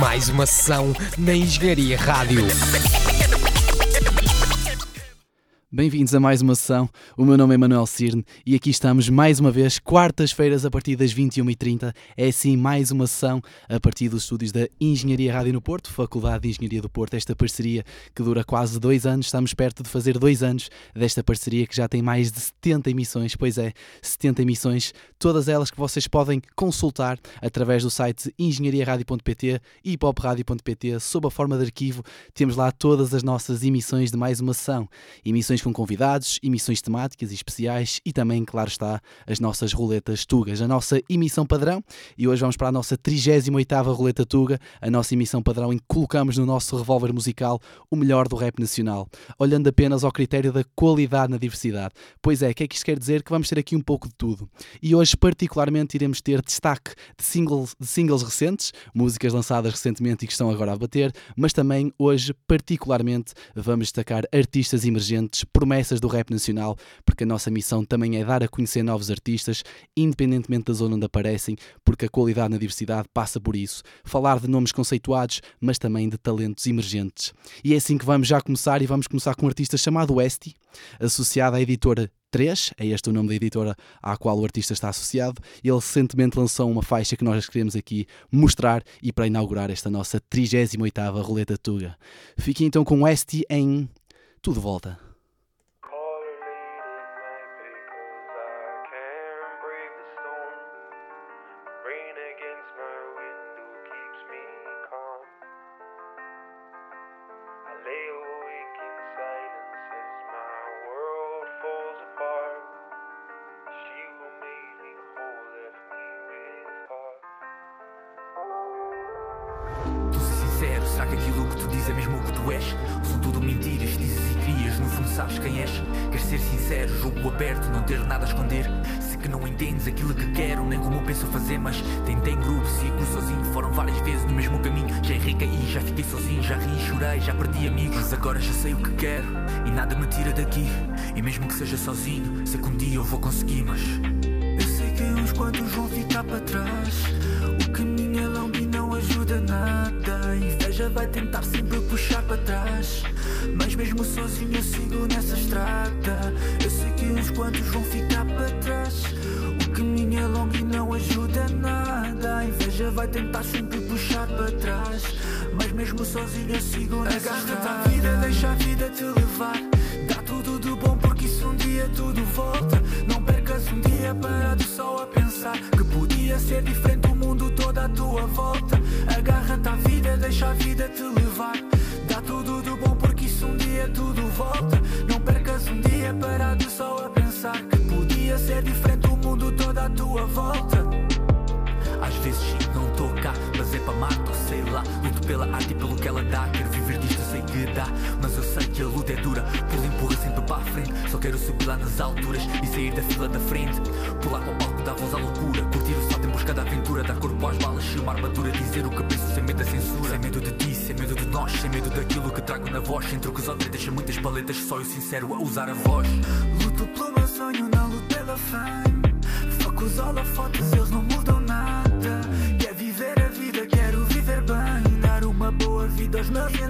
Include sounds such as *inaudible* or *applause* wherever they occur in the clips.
Mais uma sessão na Engenharia Rádio. Bem-vindos a mais uma sessão. O meu nome é Manuel Cirne e aqui estamos mais uma vez, quartas-feiras a partir das 21h30. É sim mais uma sessão a partir dos estúdios da Engenharia Rádio no Porto, Faculdade de Engenharia do Porto. Esta parceria que dura quase dois anos, estamos perto de fazer dois anos desta parceria que já tem mais de 70 emissões. Pois é, 70 emissões, todas elas que vocês podem consultar através do site engenhariaradio.pt e popradio.pt, sob a forma de arquivo. Temos lá todas as nossas emissões de mais uma sessão. Emissões com convidados, emissões temáticas e especiais e também, claro está, as nossas roletas Tugas, a nossa emissão padrão. E hoje vamos para a nossa 38ª roleta Tuga, a nossa emissão padrão em que colocamos no nosso revólver musical o melhor do rap nacional, olhando apenas ao critério da qualidade na diversidade. Pois é, o que é que isto quer dizer? Que vamos ter aqui um pouco de tudo. E hoje, particularmente, iremos ter destaque de singles, de singles recentes, músicas lançadas recentemente e que estão agora a bater, mas também hoje, particularmente, vamos destacar artistas emergentes promessas do rap nacional, porque a nossa missão também é dar a conhecer novos artistas, independentemente da zona onde aparecem, porque a qualidade na diversidade passa por isso. Falar de nomes conceituados, mas também de talentos emergentes. E é assim que vamos já começar, e vamos começar com um artista chamado Westy, associado à editora 3, é este o nome da editora à qual o artista está associado. Ele recentemente lançou uma faixa que nós queremos aqui mostrar e para inaugurar esta nossa 38ª Roleta Tuga. Fique então com Westy em Tudo Volta. Que tu és? São tudo mentiras, dizes e crias, no fundo sabes quem és? Queres ser sincero, jogo aberto, não ter nada a esconder? Sei que não entendes aquilo que quero, nem como penso fazer, mas tentei em grupo, sigo sozinho, foram várias vezes no mesmo caminho. Já caí, já fiquei sozinho, já ri, chorei, já perdi amigos, agora já sei o que quero e nada me tira daqui. E mesmo que seja sozinho, sei que um dia eu vou conseguir, mas eu sei que uns quantos vão ficar para trás. Vai tentar sempre puxar para trás. Mas mesmo sozinho eu sigo nessa estrada. Eu sei que uns quantos vão ficar para trás. O caminho é longo e não ajuda nada. A inveja vai tentar sempre puxar para trás. Mas mesmo sozinho eu sigo nessa Agarra-te à vida, deixa a vida te levar. Dá tudo de bom porque isso um dia tudo volta. Não percas um dia parado só a pensar que podia ser diferente o mundo todo à tua volta. Agarra-te vida, deixa a vida te levar. Dá tudo de bom porque isso um dia tudo volta. Não percas um dia parado só a pensar que podia ser diferente o mundo todo à tua volta. Às vezes não estou cá, mas é para mato, sei lá. Luto pela arte e pelo que ela dá. Quero viver disto, sei que dá. Mas eu sei que a luta é dura, pula empurra sempre para a frente. Só quero subir lá nas alturas e sair da fila da frente. Pular para o palco, dar voz à loucura. Dar corpo às balas, ser uma armadura. Dizer o que penso sem medo da censura. Sem medo de ti, sem medo de nós. Sem medo daquilo que trago na voz. Sem truques ou tretas, muitas paletas. Só eu sincero a usar a voz. Luto pelo meu sonho, não luto pela fame. Foco os holofotes, eles não mudam nada. Quer viver a vida, quero viver bem. Dar uma boa vida aos meus e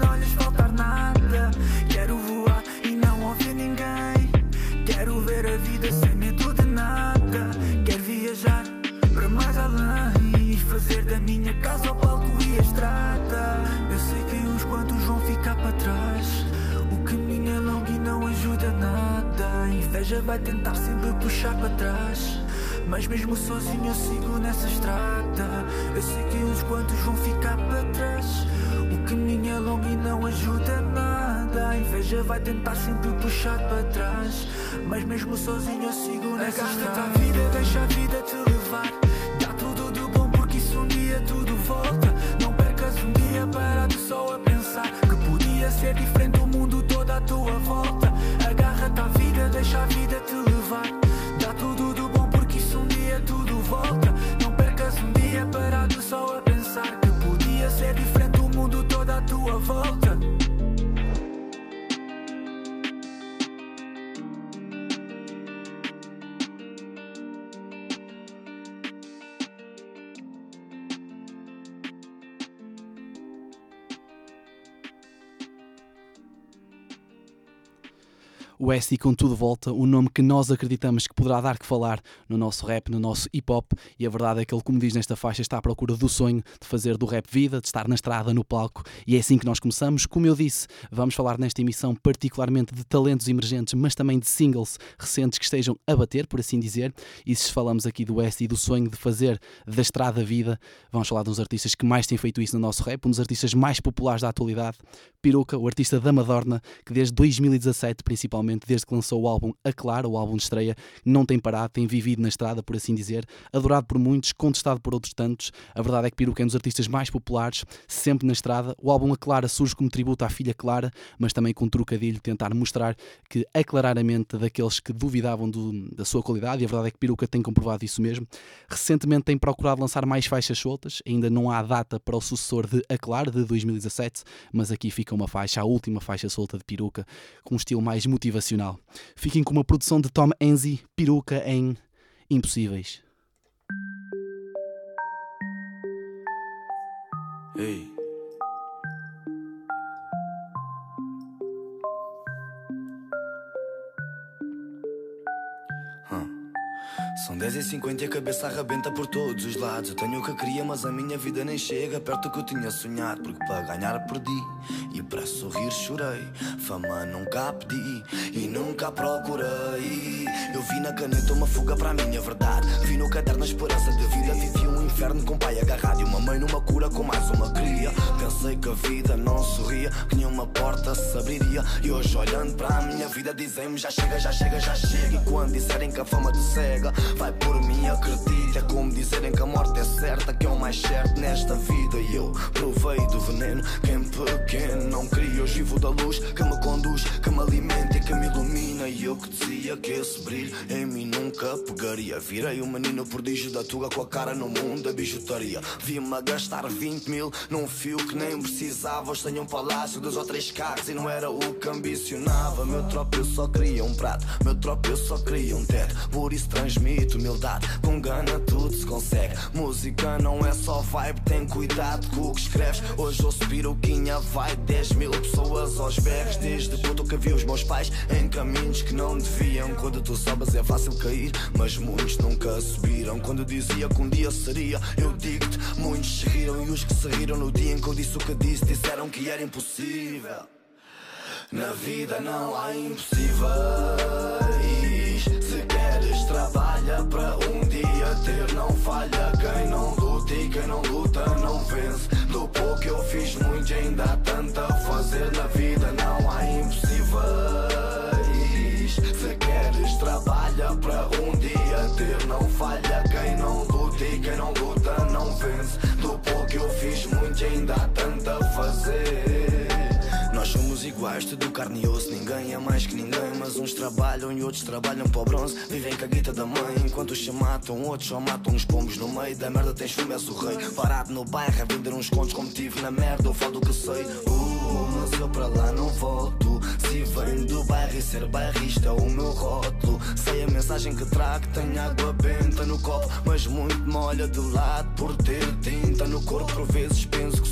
inveja vai tentar sempre puxar para trás. Mas mesmo sozinho eu sigo nessa estrada. Eu sei que uns quantos vão ficar para trás. O caminho é longo e não ajuda nada. A inveja vai tentar sempre puxar para trás. Mas mesmo sozinho eu sigo nessa estrada. a vida, deixa a vida te levar. Dá tudo de bom porque isso um dia tudo volta. Não percas um dia parado só a pensar que podia ser diferente o mundo todo à tua volta. Deixa a vida te levar. Dá tudo de bom porque isso um dia tudo volta. Não percas um dia parado só a pensar que podia ser diferente o mundo todo à tua volta. O SI com tudo volta, um nome que nós acreditamos que poderá dar que falar no nosso rap, no nosso hip hop, e a verdade é que ele, como diz nesta faixa, está à procura do sonho de fazer do rap vida, de estar na estrada, no palco, e é assim que nós começamos. Como eu disse, vamos falar nesta emissão particularmente de talentos emergentes, mas também de singles recentes que estejam a bater, por assim dizer, e se falamos aqui do SI do sonho de fazer da estrada vida, vamos falar de uns artistas que mais têm feito isso no nosso rap, um dos artistas mais populares da atualidade, Piruca, o artista da Madorna, que desde 2017, principalmente, desde que lançou o álbum A Clara, o álbum de estreia, não tem parado, tem vivido na estrada, por assim dizer, adorado por muitos, contestado por outros tantos. A verdade é que Piruca é um dos artistas mais populares, sempre na estrada. O álbum A Clara surge como tributo à filha Clara, mas também com um trocadilho, tentar mostrar que é claramente daqueles que duvidavam do, da sua qualidade, e a verdade é que Piruca tem comprovado isso mesmo. Recentemente tem procurado lançar mais faixas soltas, ainda não há data para o sucessor de A Clara, de 2017, mas aqui fica uma faixa, a última faixa solta de Piruca, com um estilo mais motivacional. Fiquem com uma produção de Tom Enzi, Peruca em Impossíveis. Ei. 10 e 50 e a cabeça arrebenta por todos os lados. Eu tenho o que queria, mas a minha vida nem chega perto do que eu tinha sonhado. Porque para ganhar perdi e para sorrir chorei. Fama nunca pedi e nunca procurei. Eu vi na caneta uma fuga para a minha verdade. Vi no caderno a esperança de vida. Vivi um inferno com pai agarrado e uma mãe numa cura com mais uma cria. Pensei que a vida não sorria, que nenhuma porta se abriria. E hoje olhando para a minha vida dizem-me já chega, já chega, já chega. E quando disserem que a fama te cega, vai por mim, acredita. É como dizerem que a morte é certa, que é o mais certo nesta vida. E eu provei do veneno, quem pequeno não queria. Hoje vivo da luz que me conduz, que me alimenta e que me ilumina. E eu que dizia que esse brilho em mim nunca pegaria. Virei um menino prodígio da tuga com a cara no mundo da bijutaria. Vi-me a gastar 20 mil num fio que nem precisava. Hoje tenho um palácio, dois ou três carros e não era o que ambicionava. Meu tropa eu só queria um prato, meu tropa eu só queria um teto. Por isso transmito humildade, com gana tudo se consegue. Música não é só vibe, tem cuidado com o que escreves. Hoje ouço piruquinha, vai 10 mil pessoas aos berros. Desde puto que vi os meus pais em caminhos que não deviam. Quando tu sobes é fácil cair, mas muitos nunca subiram. Quando dizia que um dia seria, eu digo-te, muitos riram. E os que se riram no dia em que eu disse o que disse, disseram que era impossível. Na vida não há impossíveis. Trabalha para um dia ter. Não falha quem não luta e quem não luta não vence. Do pouco eu fiz muito, ainda há tanto a fazer. Na vida não há impossíveis. Iguais, tudo carne e osso, ninguém é mais que ninguém. Mas uns trabalham e outros trabalham para o bronze. Vivem com a guita da mãe, enquanto os se matam, outros só matam uns pombos no meio da merda. Tens fumo, és o rei. Parado no bairro a vender uns contos como tive na merda. Eu falo do que sei, uh, mas eu para lá não volto. Se venho do bairro e ser bairrista é o meu rótulo. Sei a mensagem que trago, tenho água benta no copo. Mas muito molha de lado por ter tinta no corpo. Por vezes penso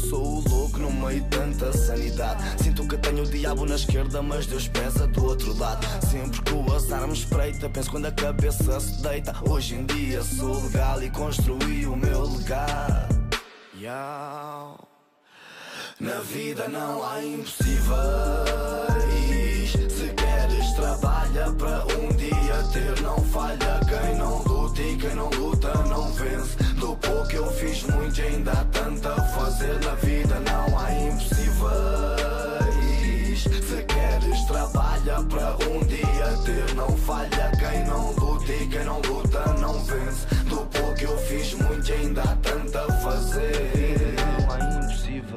de tanta sanidade. Sinto que tenho o diabo na esquerda, mas Deus pesa do outro lado. Sempre que o azar me espreita, penso quando a cabeça se deita. Hoje em dia sou legal e construí o meu legado. Yeah. Na vida não há impossíveis. Muito, ainda há tanto a fazer. Na vida não há impossíveis. Se queres, trabalha para um dia ter. Não falha quem não luta e quem não luta não vence. Do pouco eu fiz muito, ainda há tanto a fazer. Não há impossíveis.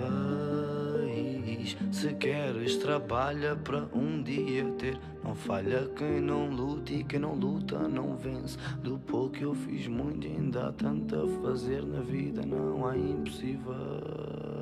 Se queres, trabalha para um dia ter. Não falha quem não luta e quem não luta não vence. Do pouco eu fiz muito, ainda há tanto a fazer na vida. Não há impossíveis.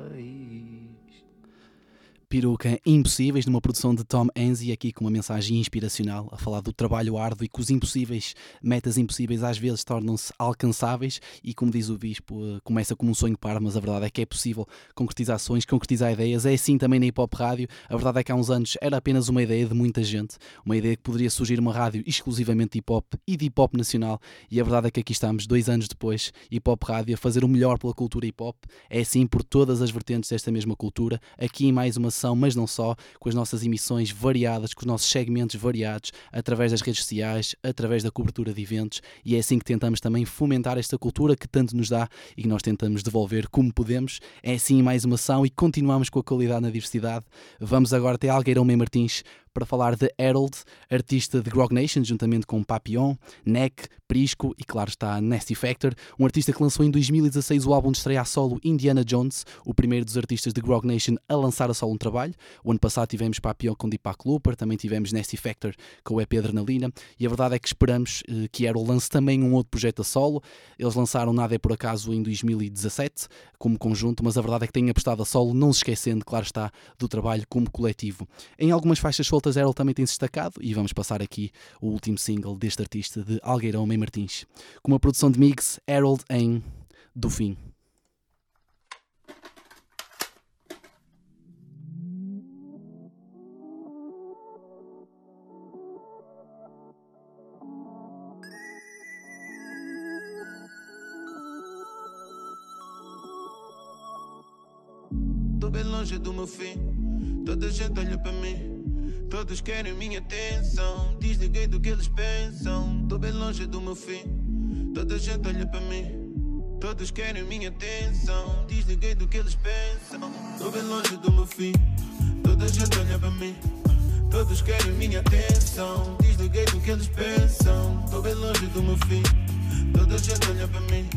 Peruca Impossíveis, numa produção de Tom Enzi, aqui com uma mensagem inspiracional, a falar do trabalho árduo e que os impossíveis, metas impossíveis, às vezes tornam-se alcançáveis e, como diz o Bispo, eh, começa como um sonho par, mas a verdade é que é possível concretizar sonhos, concretizar ideias. É assim também na Hip Hop Rádio. A verdade é que há uns anos era apenas uma ideia de muita gente, uma ideia que poderia surgir uma rádio exclusivamente de hip hop e de hip hop nacional. E a verdade é que aqui estamos, dois anos depois, Hip Hop Rádio, a fazer o melhor pela cultura hip hop. É assim por todas as vertentes desta mesma cultura. Aqui em mais uma mas não só, com as nossas emissões variadas, com os nossos segmentos variados, através das redes sociais, através da cobertura de eventos, e é assim que tentamos também fomentar esta cultura que tanto nos dá e que nós tentamos devolver como podemos. É assim mais uma ação e continuamos com a qualidade na diversidade. Vamos agora até Algueirão Mem Martins para falar de Harold, artista de Grog Nation, juntamente com Papillon, Neck, Prisco e, claro, está Nasty Factor, um artista que lançou em 2016 o álbum de estreia a solo Indiana Jones, o primeiro dos artistas de Grog Nation a lançar a solo um trabalho. O ano passado tivemos Papillon com Deepak Looper, também tivemos Nasty Factor com o EP Adrenalina, e a verdade é que esperamos eh, que Harold lance também um outro projeto a solo. Eles lançaram Nada é por acaso em 2017, como conjunto, mas a verdade é que têm apostado a solo, não se esquecendo, claro está, do trabalho como coletivo. Em algumas faixas soltas Voltas Errol também tem-se destacado e vamos passar aqui o último single deste artista de Algueirão Mem Martins, com uma produção de mix Harold em Do Fim. Tô bem longe do meu fim, toda gente olha para mim. Todos querem minha atenção. Desliguei do que eles pensam. Tô bem longe do meu fim. Toda gente olha para mim. Todos querem minha atenção. Desliguei do que eles pensam. Tô bem longe do meu fim. Toda gente olha para mim. Todos querem minha atenção. Desliguei do que eles pensam. Tô bem longe do meu fim. Toda gente olha para mim.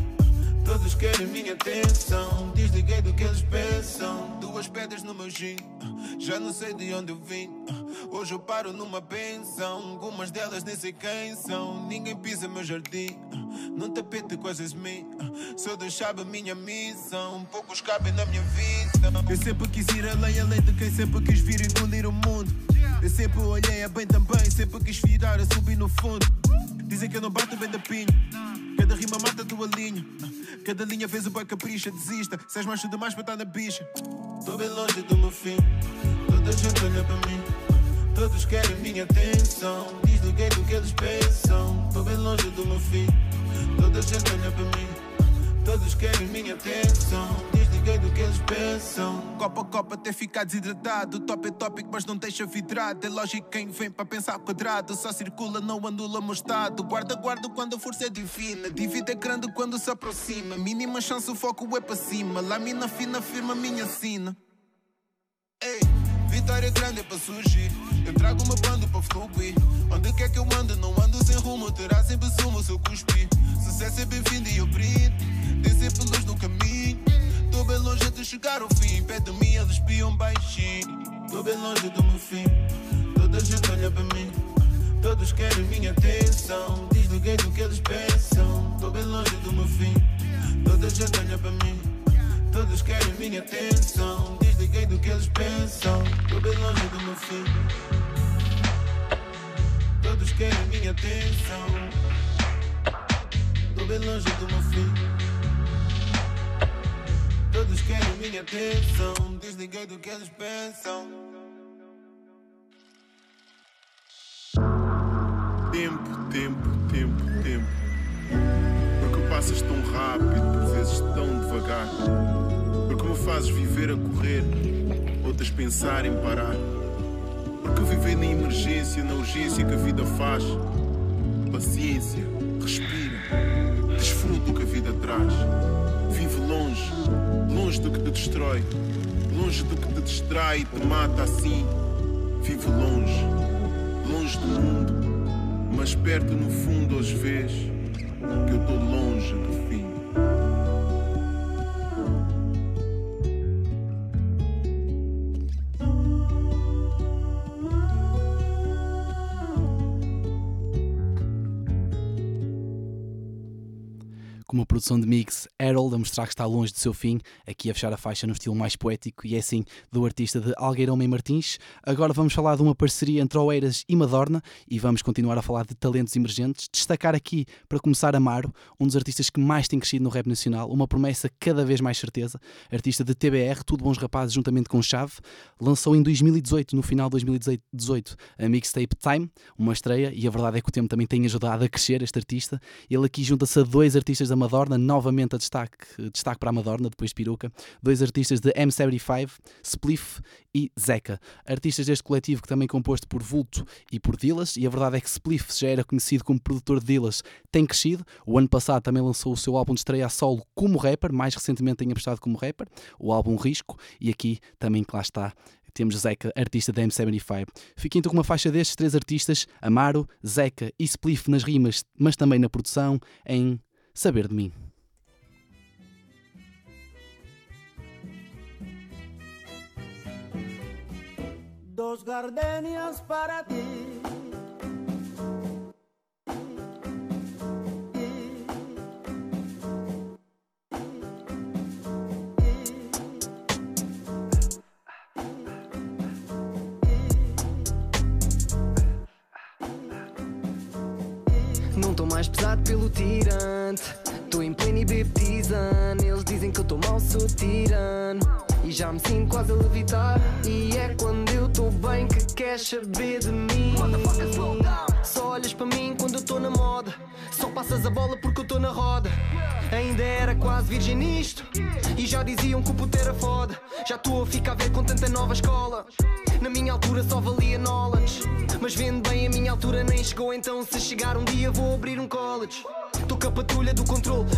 Todos querem minha atenção. Desliguei do que eles pensam. Duas pedras no meu gin. Já não sei de onde eu vim. Hoje eu paro numa pensão. Algumas delas nem sei quem são. Ninguém pisa meu jardim. Num tapete mim. Se eu deixava minha missão, poucos cabem na minha vida. Eu sempre quis ir além, além de quem sempre quis vir engolir o mundo. Eu sempre olhei a bem também, sempre quis virar a subir no fundo. Dizem que eu não bato bem da pinha. Cada rima mata a tua linha. Cada linha fez o boy capricha, desista. Se és macho demais para estar na bicha. Tô bem longe do meu fim. Toda a gente olha para mim. Todos querem minha atenção. Desliguei do que eles pensam. Tô bem longe do meu fim. Toda a gente olha para mim. Todos querem minha atenção. Desliguei do que eles pensam. Copa copa até ficar desidratado. Top é tópico, mas não deixa vidrado. É lógico quem vem para pensar quadrado. Só circula, não anula mostado. Guarda, guarda quando a força é divina. Divide é grande quando se aproxima. Mínima chance, o foco é para cima. Lamina fina, firma minha sina. Ei, vitória grande é para surgir. Eu trago uma banda para fluir. Onde quer que eu ando, não ando sem rumo. Terá sempre sumo se eu cuspir. Sucesso é bem-vindo e eu brindo. Tem sempre luz no caminho. Tô bem longe de chegar ao fim. Perto de mim eles espiam baixinho. Tô bem longe do meu fim. Toda gente olha para mim. Todos querem minha atenção. Desliguei do que eles pensam. Tô bem longe do meu fim. Toda gente olha para mim. Todos querem minha atenção. Desliguei do que eles pensam. Tô bem longe do meu fim. Todos querem minha atenção. Tô bem longe do meu fim. Todos querem minha atenção. Desliguei do que eles pensam. Tempo, tempo, tempo, tempo. Passas tão rápido, por vezes tão devagar. Porque me fazes viver a correr, outras pensar em parar. Porque viver na emergência, na urgência que a vida faz. Paciência, respira, desfruta o que a vida traz. Vive longe, longe do que te destrói, longe do que te distrai e te mata assim. Vive longe, longe do mundo, mas perto no fundo hoje vês que eu tô longe do fim. Produção de mix Harold a mostrar que está longe do seu fim, aqui a fechar a faixa no estilo mais poético e é assim do artista de Algueirão e Martins. Agora vamos falar de uma parceria entre Oeiras e Madorna e vamos continuar a falar de talentos emergentes. Destacar aqui, para começar, Amaro, um dos artistas que mais tem crescido no rap nacional, uma promessa cada vez mais certeza. Artista de TBR, Tudo Bons Rapazes, juntamente com Chave, lançou em 2018, no final de 2018, a mixtape Time, uma estreia, e a verdade é que o tempo também tem ajudado a crescer este artista. Ele aqui junta-se a dois artistas da Madorna, novamente a destaque, destaque para a Madorna, depois de Peruca, dois artistas de M75, Spliff e Zeca. Artistas deste coletivo que também é composto por Vulto e por Dillas, e a verdade é que Spliff já era conhecido como produtor de Dillas, tem crescido. O ano passado também lançou o seu álbum de estreia a solo como rapper, mais recentemente tem apostado como rapper, o álbum Risco, e aqui também que lá está temos Zeca, artista da M75. Fiquem então com uma faixa destes três artistas, Amaro, Zeca e Spliff nas rimas, mas também na produção, em Saber de Mim. Dos gardenias para ti. Já me sinto quase a levitar. E é quando eu tô bem que queres saber de mim. Só olhas para mim quando eu tô na moda. Só passas a bola porque eu tô na roda. Ainda era quase virgem nisto. E já diziam que o puto era foda. Já estou a ficar a ver com tanta nova escola. Na minha altura só valia knowledge. Mas vendo bem, a minha altura nem chegou. Então, se chegar um dia, vou abrir um college. Tô com a patrulha do controle.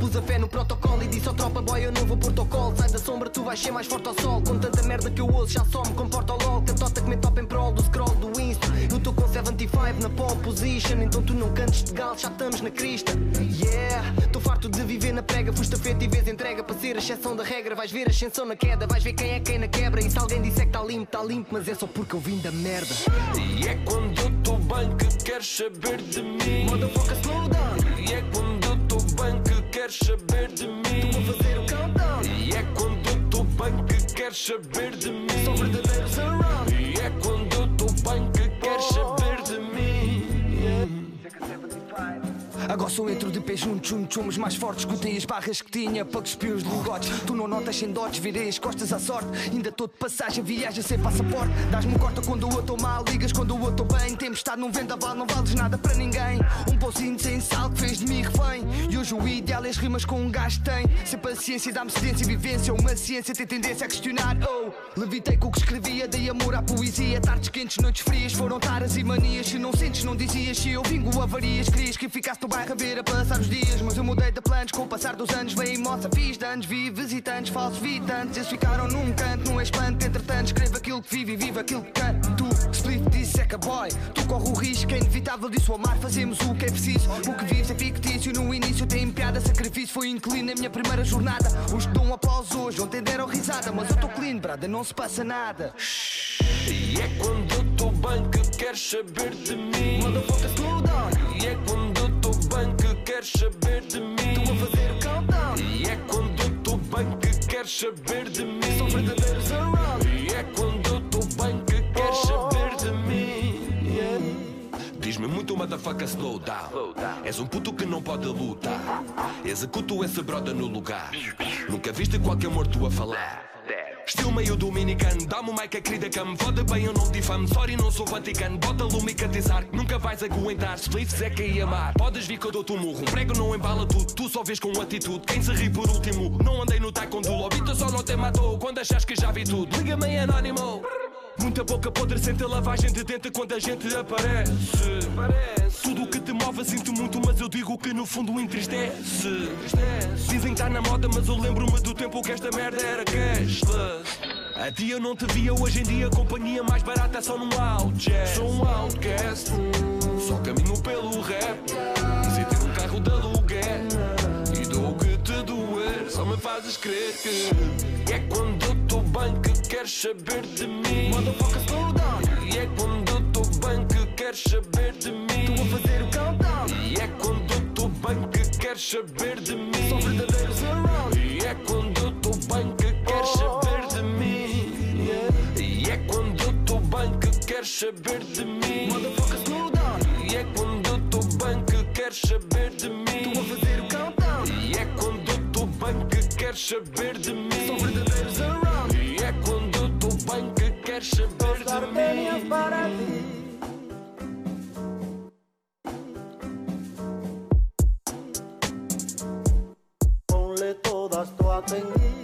Pus a fé no protocolo e disse ao tropa boy: Eu não vou protocolo. Sai da sombra, tu vais ser mais forte ao sol. Com tanta merda que eu ouço, já só me comporta ao LOL. Cantota que me top em prol do scroll do Insta. Eu tô com 75 na pole position. Então tu não cantes de gal, já estamos na crista. Yeah, tô farto de viver na prega. Fusta feita e vez entrega para ser a exceção da regra. Vais ver ascensão na queda, vais ver quem é quem na quebra. E se alguém disser que tá limpo, tá limpo, mas é só porque eu vim da merda. E é quando eu tô bem que queres saber de mim. Motherfucker, slow down. E é quando bem que queres saber de mim. Vou fazer o countdown. E é quando eu tô bem que queres saber de mim. São verdadeiros around. E é quando eu tô bem que queres saber Agora sou entro de pé junto, junto, somos mais fortes. Escutei as barras que tinha para cuspir os lingotes. Tu não notas sem dotes, virei as costas à sorte. Ainda tô de passagem, viaja sem passaporte. Dás-me corta quando eu estou mal, ligas quando eu estou bem. Tempestade num vendaval, não vales nada para ninguém. Um pauzinho sem sal que fez de mim refém. E hoje o ideal é as rimas com um gajo tem. Sem paciência, dá-me cedência e vivência. Uma ciência tem tendência a questionar. Oh, levitei com o que escrevia, dei amor à poesia. Tardes quentes, noites frias, foram taras e manias. Se não sentes, não dizias. Se eu vingo avarias, querias que ficasse no bairro a ver a passar os dias. Mas eu mudei de planos com o passar dos anos. Veio moça, fiz danos, vi visitantes, falsos visitantes. Eles ficaram num canto, num espanto. Entretanto, escrevo aquilo que vive e vivo aquilo que canto. Tu, split, disse seca boy. Tu corre o risco, é inevitável disso amar. Fazemos o que é preciso. O que vives é fictício. No início tem piada, sacrifício foi inclino na minha primeira jornada. Os que dão aplausos hoje ontem deram risada. Mas eu tô clean, brada, não se passa nada. E é quando eu tô bem que queres saber de mim. Motherfucker, slow down. E é quando queres saber de mim. Tu a fazer o countdown. E é quando tô bem que queres saber de mim. São verdadeiros around. Diz-me muito, motherfucker, slow down. És um puto que não pode lutar. Executo esse broda no lugar. Nunca viste qualquer morto a falar. Estilo meio dominicano, dá-me uma mic querida que me fode bem, eu não te difamo. Sorry, não sou vaticano, bota lume e catizar. Nunca vais aguentar, splits é que ia amar. Podes vir que eu dou-te um murro, um prego não embala tudo. Tu só vês com atitude, quem se ri por último. Não andei no taekwondo, lobito só não te matou. Quando achas que já vi tudo, liga-me anónimo. Muita boca podre sente a lavagem de dentro quando a gente aparece. Tudo o que te move sinto muito, mas eu digo que no fundo entristece. Dizem que tá na moda, mas eu lembro-me do tempo que esta merda era cashless. A ti eu não te via, hoje em dia a companhia mais barata é só num outcast. Sou um outcast, só caminho pelo rap. Sem ter um carro de aluguer. E dou o que te doer, só me fazes crer que é quando eu tô bem que queres saber de mim. Motherfucker, slow down. E é quando tô bem que queres saber de mim. Tu a fazer o countdown. E é quando tô bem que queres saber de mim. São verdadeiros around. E é quando tô bem que queres saber de mim. E é quando tô bem que queres saber de mim. Motherfucker slow down. E é quando tô bem que queres saber de mim. Tô a fazer o countdown. E é quando tô bem que queres saber de mim. São verdadeiros around. Bem que queres saber de gardenias mim. para ti. Ponle todas tu atención.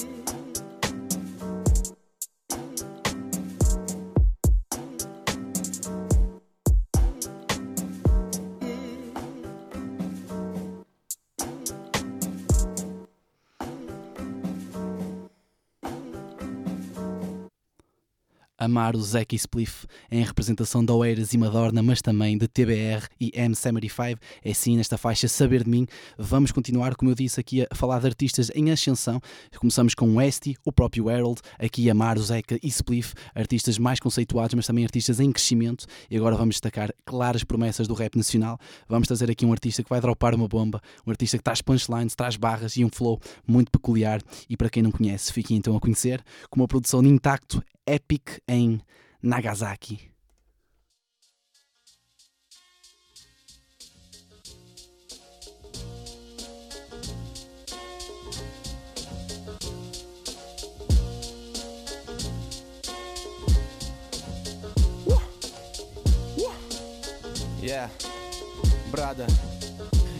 Amar o Zeki Spliff em representação de Oeiras e Madorna, mas também de TBR e M75. É sim, nesta faixa Saber de Mim. Vamos continuar, como eu disse, aqui a falar de artistas em ascensão. Começamos com Westy, o próprio Harold, aqui Amar o Zeca e Spliff, artistas mais conceituados, mas também artistas em crescimento. E agora vamos destacar claras promessas do rap nacional. Vamos trazer aqui um artista que vai dropar uma bomba, um artista que traz punchlines, traz barras e um flow muito peculiar. E para quem não conhece, fiquem então a conhecer, com uma produção de intacto Epic em Nagasaki. Yeah, brother.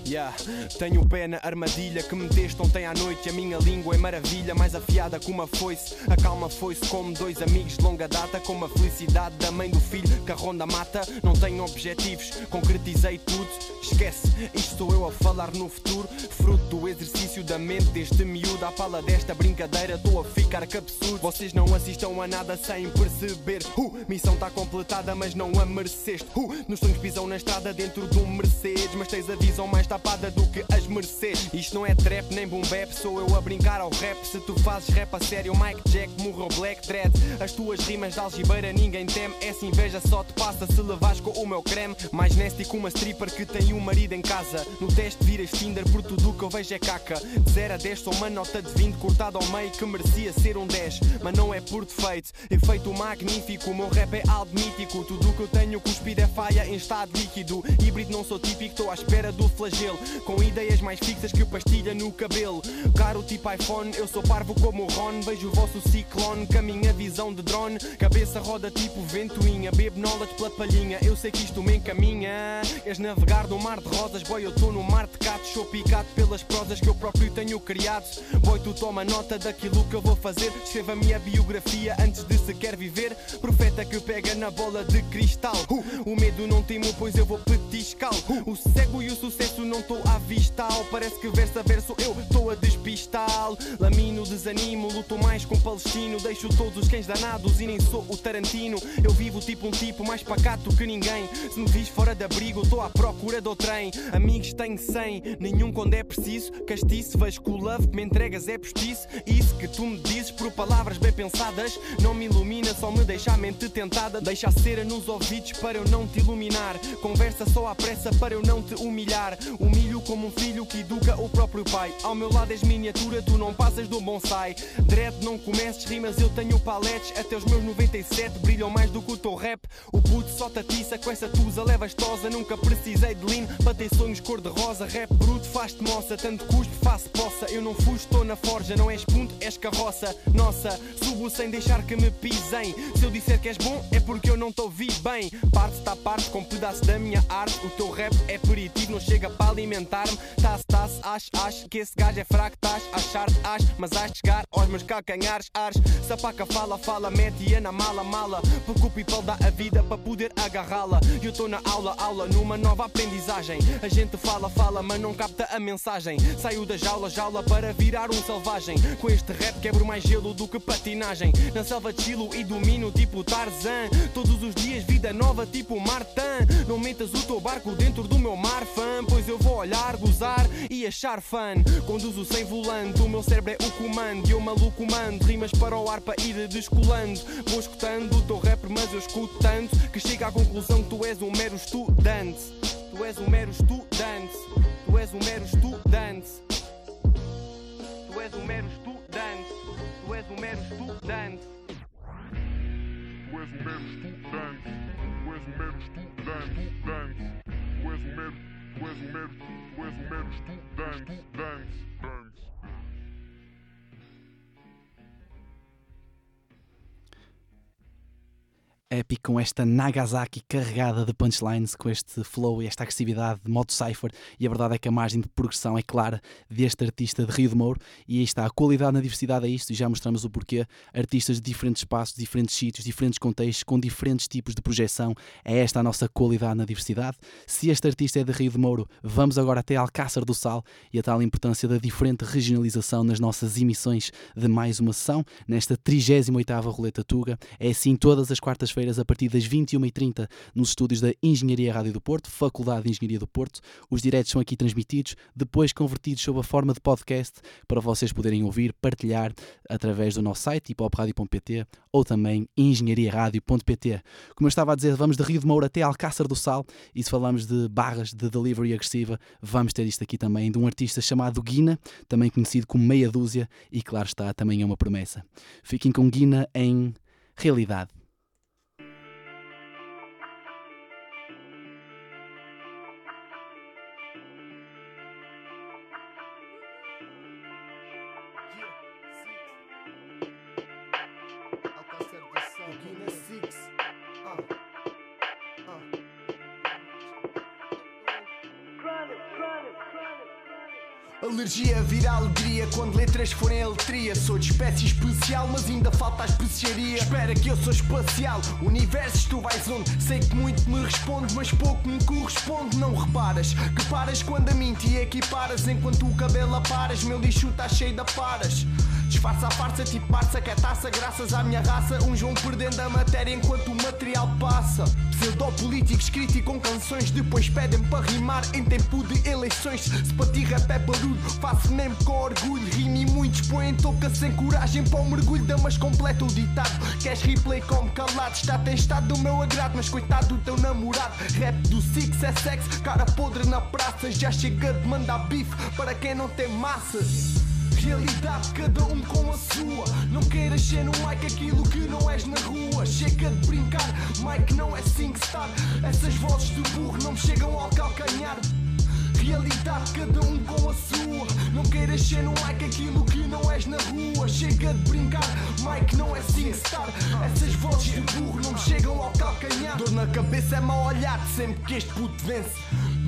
Yeah. Tenho o pé na armadilha que me deste ontem à noite. A minha língua é maravilha, mais afiada que uma foice. A calma foi-se como dois amigos de longa data. Com a felicidade da mãe do filho que a ronda mata. Não tenho objetivos, concretizei tudo. Esquece, isto sou eu a falar no futuro. Fruto do exercício da mente deste miúdo. À fala desta brincadeira, estou a ficar absurdo. Vocês não assistam a nada sem perceber. Uh, missão tá completada, mas não a mereceste. Uh, nos sonhos pisam na estrada dentro de um Mercedes. Mas tens a visão mais tapada do que as Mercedes. Isto não é trap nem boom bap, sou eu a brincar ao rap. Se tu fazes rap a sério, Mike Jack morreu Black Dread. As tuas rimas de algibeira ninguém teme. Essa inveja só te passa se levas com o meu creme. Mais nasty que uma stripper que tem um marido em casa. No teste viras Tinder por tudo o que eu vejo é caca. De 0 a 10 sou uma nota de 20 cortada ao meio que merecia ser um 10. Mas não é por defeito, efeito magnífico. O meu rap é algo mítico. Tudo o que eu tenho cuspido é faia em estado líquido. Híbrido não sou típico, estou à espera do flagelo. Com ideias mais fixas que o pastilha no cabelo. Caro tipo iPhone, eu sou parvo como o Ron. Vejo o vosso ciclone com a minha visão de drone. Cabeça roda tipo ventoinha. Bebo knowledge pela palhinha. Eu sei que isto me encaminha. És navegar no mar de rosas, boy. Eu tô no mar de gatos. Sou picado pelas prosas que eu próprio tenho criado. Boy, tu toma nota daquilo que eu vou fazer. Escreva a minha biografia antes de sequer viver. Profeta que pega na bola de cristal. O medo não temo, pois eu vou petiscal. O cego e o sucesso não estou a avistá-lo. Parece que verso a verso eu estou a despistá-lo. Lamino, desanimo, luto mais com palestino. Deixo todos os cães danados e nem sou o Tarantino. Eu vivo tipo um tipo mais pacato que ninguém. Se me vis fora de abrigo, estou à procura trem. Amigos tenho cem, nenhum quando é preciso. Castiço, vejo que o love que me entregas é postiço. Isso que tu me dizes por palavras bem pensadas não me ilumina, só me deixa a mente tentada. Deixa a cera nos ouvidos para eu não te iluminar. Conversa só à pressa para eu não te humilhar. Humilho como um filho que educa o próprio pai. Ao meu lado és miniatura, tu não passas do bonsai. Dread, não comeces rimas, eu tenho paletes. Até os meus 97 brilham mais do que o teu rap. O puto só tatiça com essa tusa levastosa. Nunca precisei de para ter sonhos cor-de-rosa. Rap bruto faz-te moça, tanto custo faço poça. Eu não fujo, estou na forja, não és ponto, és carroça. Nossa, subo sem deixar que me pisem. Se eu disser que és bom, é porque eu não te ouvi bem. Parte está parte com pedaço da minha arte. O teu rap é aperitivo, não chega para alimentar-me. Tá-se, tá-se, acho, acho que esse gajo é fraco, estás a achar-te, acho, mas has de chegar aos meus calcanhares, ares. Se a paca fala, fala, mete-a na mala, mala. Porque o people dá a vida para poder agarrá-la. Eu estou na aula, aula, numa nova aprendizagem. A gente fala, fala, mas não capta a mensagem. Saio da jaula, jaula para virar um selvagem. Com este rap quebro mais gelo do que patinagem. Na selva chilo e domino tipo Tarzan. Todos os dias vida nova tipo Martin. Não metas o teu barco dentro do meu mar, fã. Pois eu vou olhar, gozar e achar fã. Conduzo sem volante, o meu cérebro é o comando. Eu maluco mando rimas para o ar para ir descolando. Vou escutando o teu rap, mas eu escuto tanto que chega à conclusão que tu és um mero estudante. Tu és um mero estudante. Tu és um mero estudante. Tu és um mero estudante. Tu és um mero estudante. Tu és um mero estudante. Tu és um mero estudante. Tu és um mero, tu és um mero, tu és um mero estudante. Epic com esta Nagasaki carregada de punchlines, com este flow e esta agressividade de modo cipher, e a verdade é que a margem de progressão é clara deste artista de Rio de Mouro, e aí está, a qualidade na diversidade é isto, e já mostramos o porquê, artistas de diferentes espaços, diferentes sítios, diferentes contextos, com diferentes tipos de projeção, é esta a nossa qualidade na diversidade. Se este artista é de Rio de Mouro, vamos agora até Alcácer do Sal, e a tal importância da diferente regionalização nas nossas emissões de mais uma sessão, nesta 38ª Roleta Tuga, é assim todas as quartas feiras a partir das 21h30 nos estúdios da Engenharia Rádio do Porto, Faculdade de Engenharia do Porto. Os diretos são aqui transmitidos, depois convertidos sob a forma de podcast para vocês poderem ouvir, partilhar através do nosso site hipopradio.pt ou também engenhariaradio.pt. Como eu estava a dizer, vamos de Rio de Moura até Alcácer do Sal e se falamos de barras de delivery agressiva, vamos ter isto aqui também de um artista chamado Guina, também conhecido como Meia Dúzia e claro está, também é uma promessa. Fiquem com Guina em realidade. Alergia vira alegria quando letras forem aletria. Sou de espécie especial, mas ainda falta a especiaria. Espera que eu sou espacial, universos tu vais onde? Sei que muito me responde, mas pouco me corresponde. Não reparas que paras quando a mim te equiparas. Enquanto o cabelo aparas, meu lixo tá cheio de paras. Disfarça a farsa, tipo parça que é taça, graças à minha raça. Uns vão perdendo a matéria enquanto o material passa. Pseudopolíticos criticam canções, depois pedem para rimar em tempo de eleições. Se para ti rap é barulho, faço mesmo com orgulho. Rime e muitos põem touca sem coragem para o mergulho. Damas completa o ditado. Queres replay como calado? Está testado do meu agrado, mas coitado do teu namorado. Rap do Six é sexo, cara podre na praça. Já chega de mandar bife para quem não tem massa. Realidade, cada um com a sua. Não queiras ser no mic aquilo que não és na rua. Chega de brincar, Mike não é SingStar. Essas vozes de burro não me chegam ao calcanhar. Realidade, cada um com a sua. Não queiras ser no mic aquilo que não és na rua. Chega de brincar, Mike não é SingStar. Essas vozes de burro não me chegam ao calcanhar. Dor na cabeça é mal olhado sempre que este puto vence.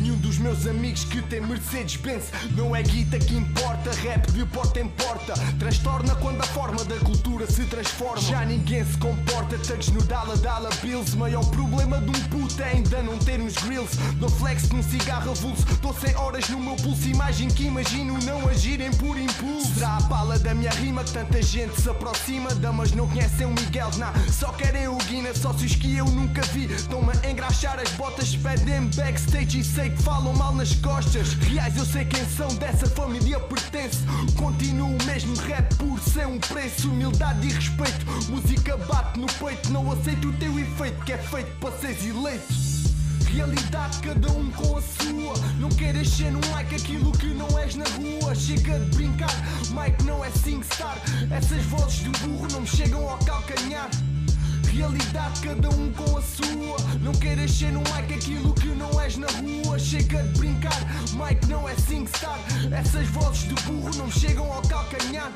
Nenhum dos meus amigos que tem Mercedes-Benz Não é guita que importa, rap de porta em porta. Transtorna quando a forma da cultura se transforma. Já ninguém se comporta, tags no Dala Dala Bills. Maior problema de um puto é ainda não ter uns grills. Dou flex num cigarro avulso. Tô sem horas no meu pulso Imagem que imagino não agirem por impulso. Será a bala da minha rima que tanta gente se aproxima? Damas não conhecem o Miguel, nah, só querem o Guina Sócios que eu nunca vi. Estão-me a engraxar as botas Pedem backstage e sei que falam mal nas costas. Reais, eu sei quem são, dessa família pertence. Continuo mesmo rap por ser um preço. Humildade e respeito, música bate no peito. Não aceito o teu efeito, que é feito para seres eleito. Realidade, cada um com a sua. Não queiras ser num like aquilo que não és na rua. Chega de brincar, Mike não é SingStar. Essas vozes de burro não me chegam ao calcanhar. Realidade, cada um com a sua. Não queiras ser num mic aquilo que não és na rua. Chega de brincar, Mike não é SingStar. Essas vozes de burro não chegam ao calcanhar.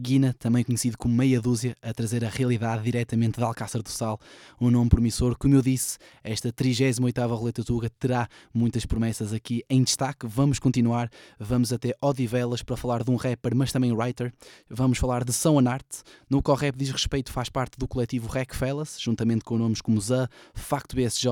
Guina, também conhecido como Meia Dúzia, a trazer a realidade diretamente de Alcácer do Sal, um nome promissor. Como eu disse, esta 38ª Roleta Tuga terá muitas promessas aqui em destaque. Vamos continuar, vamos até Odivelas para falar de um rapper, mas também writer. Vamos falar de São Anarte. No qual rap diz respeito faz parte do coletivo Rec Fellas, juntamente com nomes como Zá, Facto BSJ,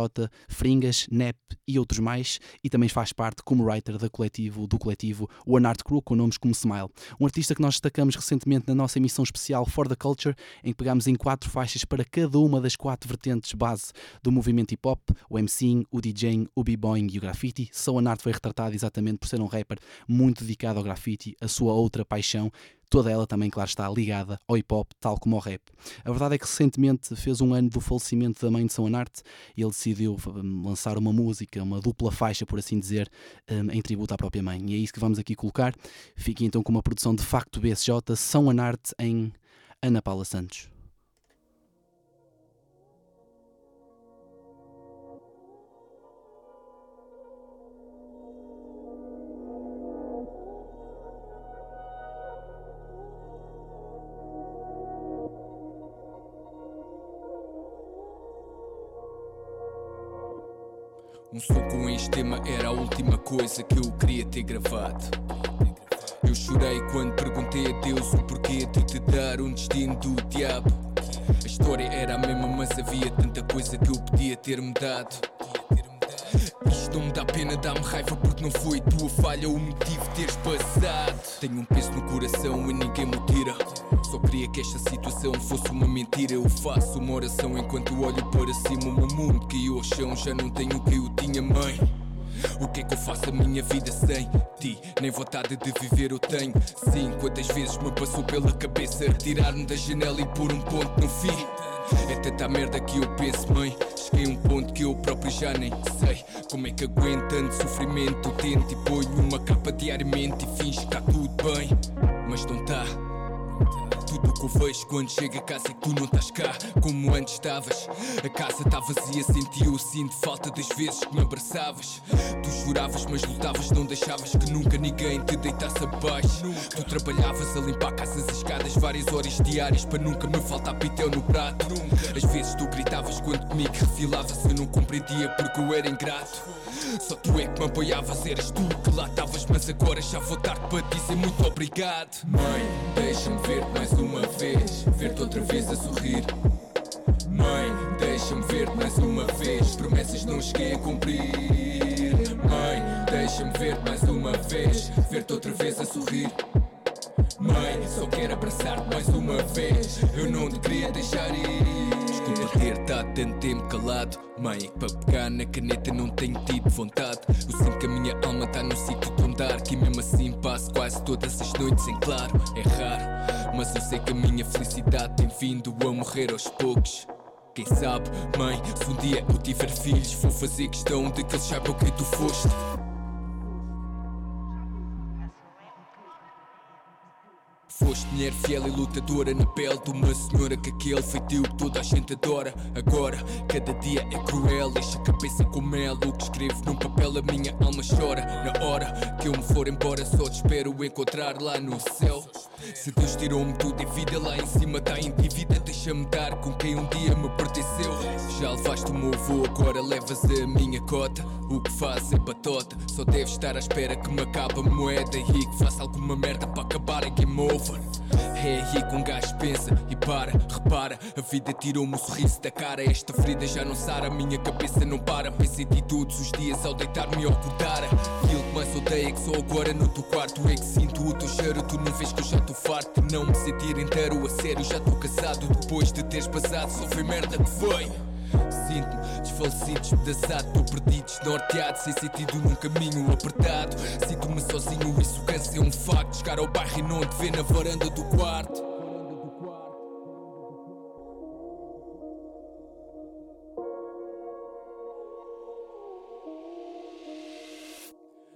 Fringas, Nep e outros mais, e também faz parte como writer do coletivo, do coletivo One Art Crew, com nomes como Smile. Um artista que nós destacamos recentemente na nossa emissão especial For the Culture, em que pegámos em quatro faixas para cada uma das quatro vertentes base do movimento hip hop: o MCing, o DJing, o b-boying e o graffiti. Soan Art foi retratado exatamente por ser um rapper muito dedicado ao graffiti, a sua outra paixão. Toda ela também, claro, está ligada ao hip hop, tal como ao rap. A verdade é que recentemente fez um ano do falecimento da mãe de São Anarte e ele decidiu hum, lançar uma música, uma dupla faixa, por assim dizer, hum, em tributo à própria mãe. E é isso que vamos aqui colocar. Fique então com uma produção de facto BSJ, São Anarte em Ana Paula Santos. Um som com este tema era a última coisa que eu queria ter gravado. Eu chorei quando perguntei a Deus o porquê de te dar um destino do diabo. A história era a mesma, mas havia tanta coisa que eu podia ter mudado. Isto não me dá pena, dá-me raiva porque não foi tua falha o motivo de teres passado. Tenho um peso no coração e ninguém me tira. Só queria que esta situação fosse uma mentira. Eu faço uma oração enquanto olho para cima. O meu mundo caiu ao chão, já não tenho o que eu tinha, mãe. O que é que eu faço a minha vida sem ti? Nem vontade de viver eu tenho. Sim, quantas vezes me passou pela cabeça retirar-me da janela e pôr um ponto no fim? É tanta merda que eu penso, mãe. Cheguei a um ponto que eu próprio já nem sei como é que aguento tanto sofrimento. Tento e ponho uma capa diariamente e finge que está tudo bem, mas não está. Tudo o que vejo quando chego a casa que tu não estás cá Como antes estavas. A casa está vazia, senti o sinto falta das vezes que me abraçavas. Tu choravas mas lutavas, não deixavas que nunca ninguém te deitasse abaixo. Tu trabalhavas a limpar casas e escadas várias horas diárias Para nunca me faltar pitel no prato. Às vezes tu gritavas quando comigo refilavas Eu não compreendia porque eu era ingrato Só tu é que me apoiavas, eras tu que lá estavas Mas agora já vou tarde para dizer muito obrigado. Mãe, deixa-me ver mais uma vez Ver-te outra vez a sorrir. Mãe, deixa-me ver mais uma vez Promessas não cheguei a cumprir. Mãe, deixa-me ver mais uma vez Ver-te outra vez a sorrir Mãe, só quero abraçar-te mais uma vez. Eu não te queria deixar ir. Desculpa ter estado tanto tempo calado. Mãe, para pegar na caneta não tenho tido vontade. Eu sinto que a minha alma está num sítio tão dark E mesmo assim passo quase todas as noites em claro. É raro, mas eu sei que a minha felicidade tem vindo a morrer aos poucos. Quem sabe, mãe, se um dia eu tiver filhos Vou fazer questão de que eles saibam quem tu foste Foste mulher fiel e lutadora na pele de uma senhora que aquele feitio que toda a gente adora. Agora, cada dia é cruel, deixa a cabeça com mel. O que escrevo num papel, a minha alma chora. Na hora que eu me for embora, só te espero encontrar lá no céu. Se Deus tirou-me tudo em vida, lá em cima está em dívida. Deixa-me dar com quem um dia me pertenceu. Já levaste o meu voo, agora levas a minha cota. O que faz é batota, só deves estar à espera que me acabe a moeda e que faça alguma merda para acabar em game over. É aí que um gajo pensa e para, repara, a vida tirou-me o sorriso da cara. Esta ferida já não sara, minha cabeça não para. Penso em ti todos os dias ao deitar-me e acordar. Aquilo que mais odeio é que só agora no teu quarto é que sinto o teu cheiro. Tu não vês que eu já estou farto não me sentir inteiro a sério. Já estou casado depois de teres passado, só foi merda que foi. Sinto-me desfalecido, despedaçado, estou perdido, desnorteado, sem sentido num caminho apertado. Sinto-me sozinho, isso cansa é um facto. Chegar ao bairro e não te ver na varanda do quarto.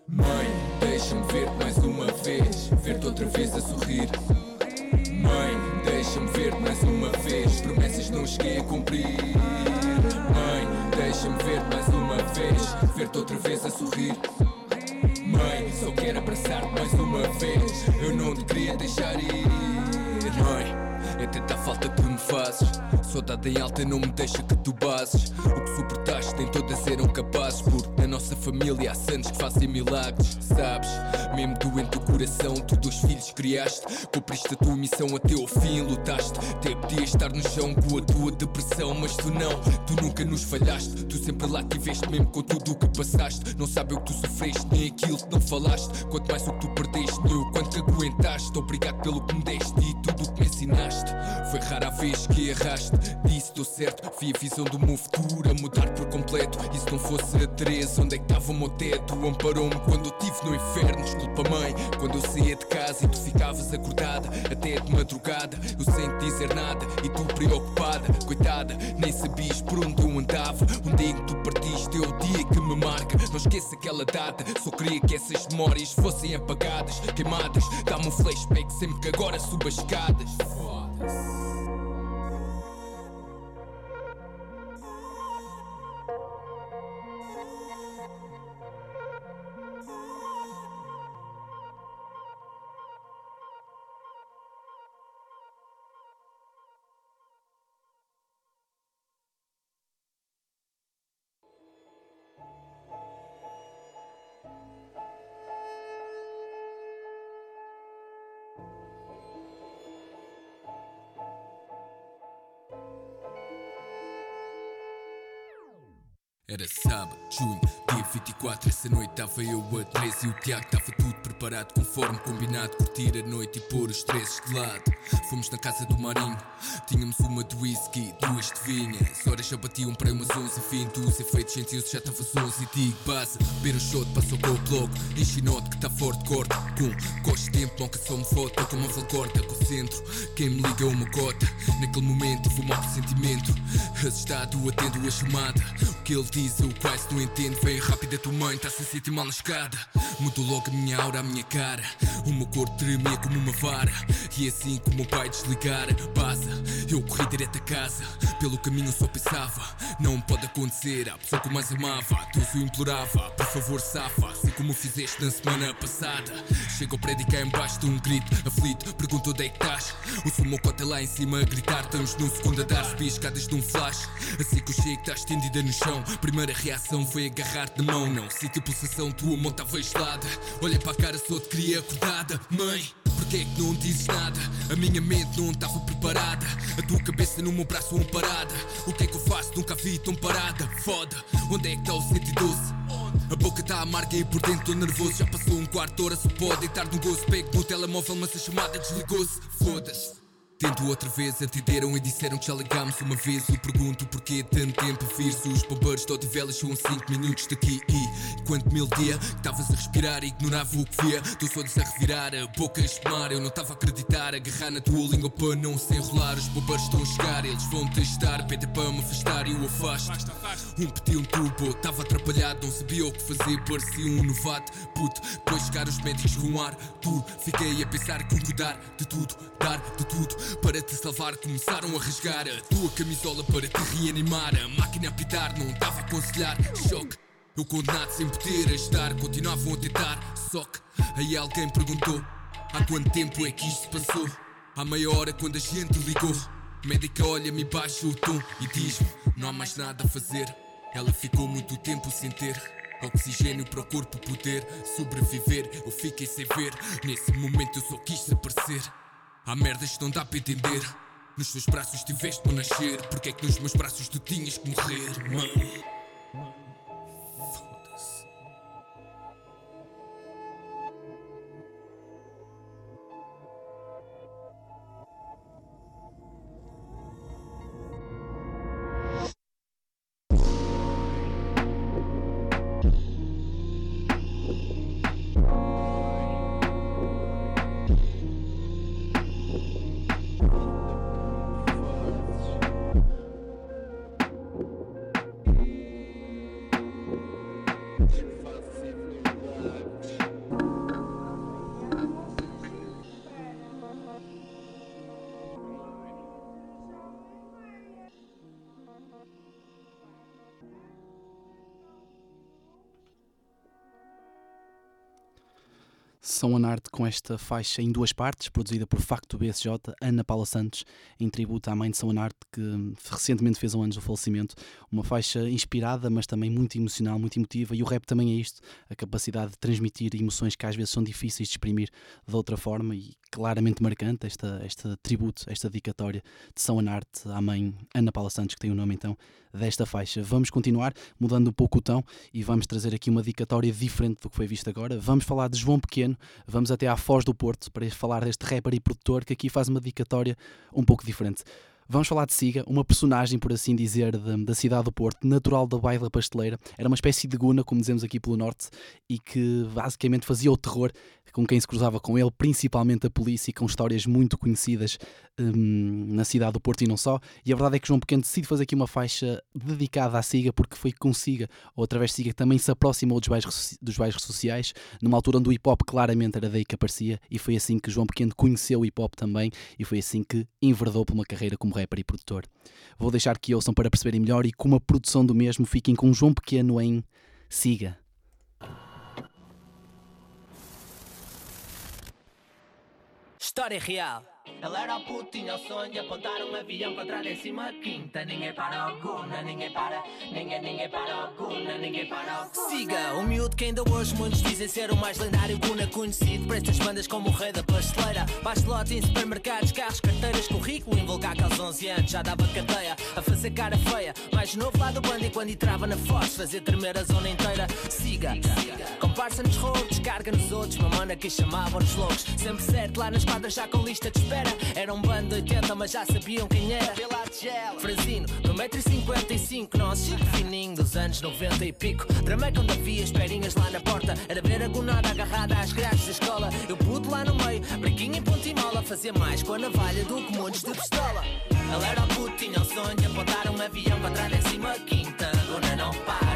Mãe, deixa-me ver mais uma vez, ver-te outra vez a sorrir. Mãe, deixa-me ver mais uma vez, promessas não cheguei a cumprir. Mãe, deixa-me ver mais uma vez, ver-te outra vez a sorrir. Mãe, só quero abraçar-te mais uma vez, eu não te queria deixar ir. Mãe, tanta falta que me fazes. Saudade em alta não me deixa que tu bases. O que suportaste nem todas eram capazes. Porque na nossa família há santos que fazem milagres. Sabes, mesmo doente o coração, tu dois filhos criaste. Cumpriste a tua missão até ao fim, lutaste. Até podias estar no chão com a tua depressão, mas tu não, tu nunca nos falhaste. Tu sempre lá tiveste, mesmo com tudo o que passaste. Não sabe o que tu sofreste, nem aquilo que não falaste. Quanto mais o que tu perdeste, nem o quanto aguentaste. Obrigado pelo que me deste e tudo o que me ensinaste. Foi rara a vez que arraste, disse deu certo. Vi a visão do meu futuro a mudar por completo. E se não fosse a Teresa, onde é que estava o meu teto? Amparou-me quando eu estive no inferno. Desculpa, mãe, quando eu saía de casa e tu ficavas acordada até de madrugada. Eu sem te dizer nada e tu preocupada, coitada, nem sabias por onde eu andava. Um dia que tu partiste é o dia que me marca. Não esqueça aquela data, só queria que essas memórias fossem apagadas, queimadas. Dá-me um flashback sempre que agora subo as escadas. Foda-se. Era sábado, junho, dia 24. Essa noite estava eu a 13 e o Tiago estava tudo preparado conforme combinado. Curtir a noite e pôr os stresses de lado. Fomos na casa do Marinho, tínhamos uma de whisky, duas de vinha. As horas já batiam para umas 11, fim dos efeitos sentidos já estava 11 e digo, passa. Beber um shot, passou com o bloco, enche note que está forte, corta. Com coste tempo, nunca só me foto, com uma valcorta, com centro. Quem me liga é uma cota. Naquele momento tive um mau pressentimento. Assustado, atendo a chamada. O que ele diz eu quase não entendo. Vem rápido a tua mãe, está-se a sentir mal na escada. Mudou logo a minha aura, a minha cara. O meu corpo tremia como uma vara. E assim como o meu pai desligara, passa. Eu corri direto a casa. Pelo caminho só pensava: não pode acontecer. A pessoa que eu mais amava, Deus o implorava. Por favor, safa. Assim como fizeste na semana passada. Chego ao prédio e cá embaixo de um grito aflito. Pergunto onde é que estás. O meu cote lá em cima a gritar. Estamos no segundo andar, subi as escadas de um flash. Assim que chego, estás estendida no chão. Primeira reação foi agarrar-te na mão. Não sinto pulsação, tua mão estava gelada. Olha para a cara, só te queria acordada. Mãe, porquê é que não dizes nada? A minha mente não estava preparada. A tua cabeça no meu braço amparada. O que é que eu faço? Nunca vi tão parada. Foda, onde é que está o 112? A boca está amarga e por dentro estou nervoso. Já passou um quarto de hora, só pode deitar no gozo. Pego no telemóvel, mas a chamada desligou-se. Foda-se. Tento outra vez, atenderam e disseram que já ligámos uma vez. Eu pergunto porquê tanto tempo vir se os bombeiros de Odivelas são 5 minutos daqui. E quanto mil dia que estavas a respirar ignorava o que via. Teus olhos a revirar, a boca a espumar. Eu não estava a acreditar, agarrar na tua língua para não se enrolar. Os bombeiros estão a chegar, eles vão testar. Pede para me afastar e eu afasto. Um pediu um tubo, estava atrapalhado, não sabia o que fazer, parecia um novato. Puto, depois chegaram os médicos com ar duro. Fiquei a pensar que cuidar de tudo, dar de tudo. Para te salvar, começaram a rasgar a tua camisola para te reanimar. A máquina a pitar, não estava a aconselhar. Choque. Eu condenado sem poder ajudar, continuavam a tentar. Só que aí alguém perguntou: Há quanto tempo é que isto passou? Há meia hora quando a gente ligou. Médica olha-me baixa o tom e diz-me: Não há mais nada a fazer. Ela ficou muito tempo sem ter. Oxigênio para o corpo poder sobreviver. Eu fiquei sem ver. Nesse momento eu só quis desaparecer. Há merdas que não dá para entender. Nos teus braços tiveste para nascer. Porque é que nos meus braços tu tinhas que morrer, mãe? São Anarte com esta faixa em duas partes, produzida por Facto BSJ, Ana Paula Santos, em tributo à mãe de São Anarte, que recentemente fez um ano do falecimento. Uma faixa inspirada, mas também muito emocional, muito emotiva, e o rap também é isto, a capacidade de transmitir emoções que às vezes são difíceis de exprimir de outra forma, e claramente marcante esta, esta tributo, esta dedicatória de São Anarte à mãe Ana Paula Santos, que tem o nome então desta faixa. Vamos continuar mudando um pouco o tom e vamos trazer aqui uma dedicatória diferente do que foi visto agora. Vamos falar de João Pequeno, vamos até à Foz do Porto para falar deste rapper e produtor que aqui faz uma dedicatória um pouco diferente. Vamos falar de Siga, uma personagem, por assim dizer, da, da cidade do Porto, natural da Baía da Pasteleira. Era uma espécie de guna, como dizemos aqui pelo Norte, e que basicamente fazia o terror com quem se cruzava com ele, principalmente a polícia, com histórias muito conhecidas hum, na cidade do Porto e não só. E a verdade é que João Pequeno decide fazer aqui uma faixa dedicada à Siga, porque foi com Siga, ou através de Siga, que também se aproximou dos bairros, dos bairros sociais, numa altura onde o hip hop claramente era daí que aparecia, e foi assim que João Pequeno conheceu o hip hop também, e foi assim que enverdou por uma carreira como rapper e produtor. Vou deixar que ouçam para perceberem melhor e com a produção do mesmo fiquem com João Pequeno em Siga. História real. Ele era o puto, tinha o sonho de apontar um avião contra a décima quinta. Ninguém para o Guna, ninguém para, ninguém, ninguém para o Guna, ninguém para o Guna. Siga, o miúdo que ainda hoje muitos dizem ser o mais lendário Guna conhecido por estas bandas como o rei da pasteleira. Bastelote em supermercados, carros, carteiras, currículo, invulgar que aos 11 anos já dava cadeia. Cara feia, mais novo lá do bando e quando entrava na foz, fazer tremer a zona inteira. Siga, comparsa nos roubos, descarga nos outros, mamana que chamavam-nos loucos. Sempre certo lá nas quadras já com lista de espera. Era um bando de 80, mas já sabiam quem era. Franzino, do 1,55m, nós chico fininho dos anos 90 e pico. Dramei quando havia esperinhas lá na porta. Era ver a agarrada às grades da escola. Eu pude lá no meio, brinquinho em e mola. Fazia mais com a navalha do que montes de pistola. Ele era o puto, tinha o sonho de apontar um avião contra a décima quinta. Gona não para,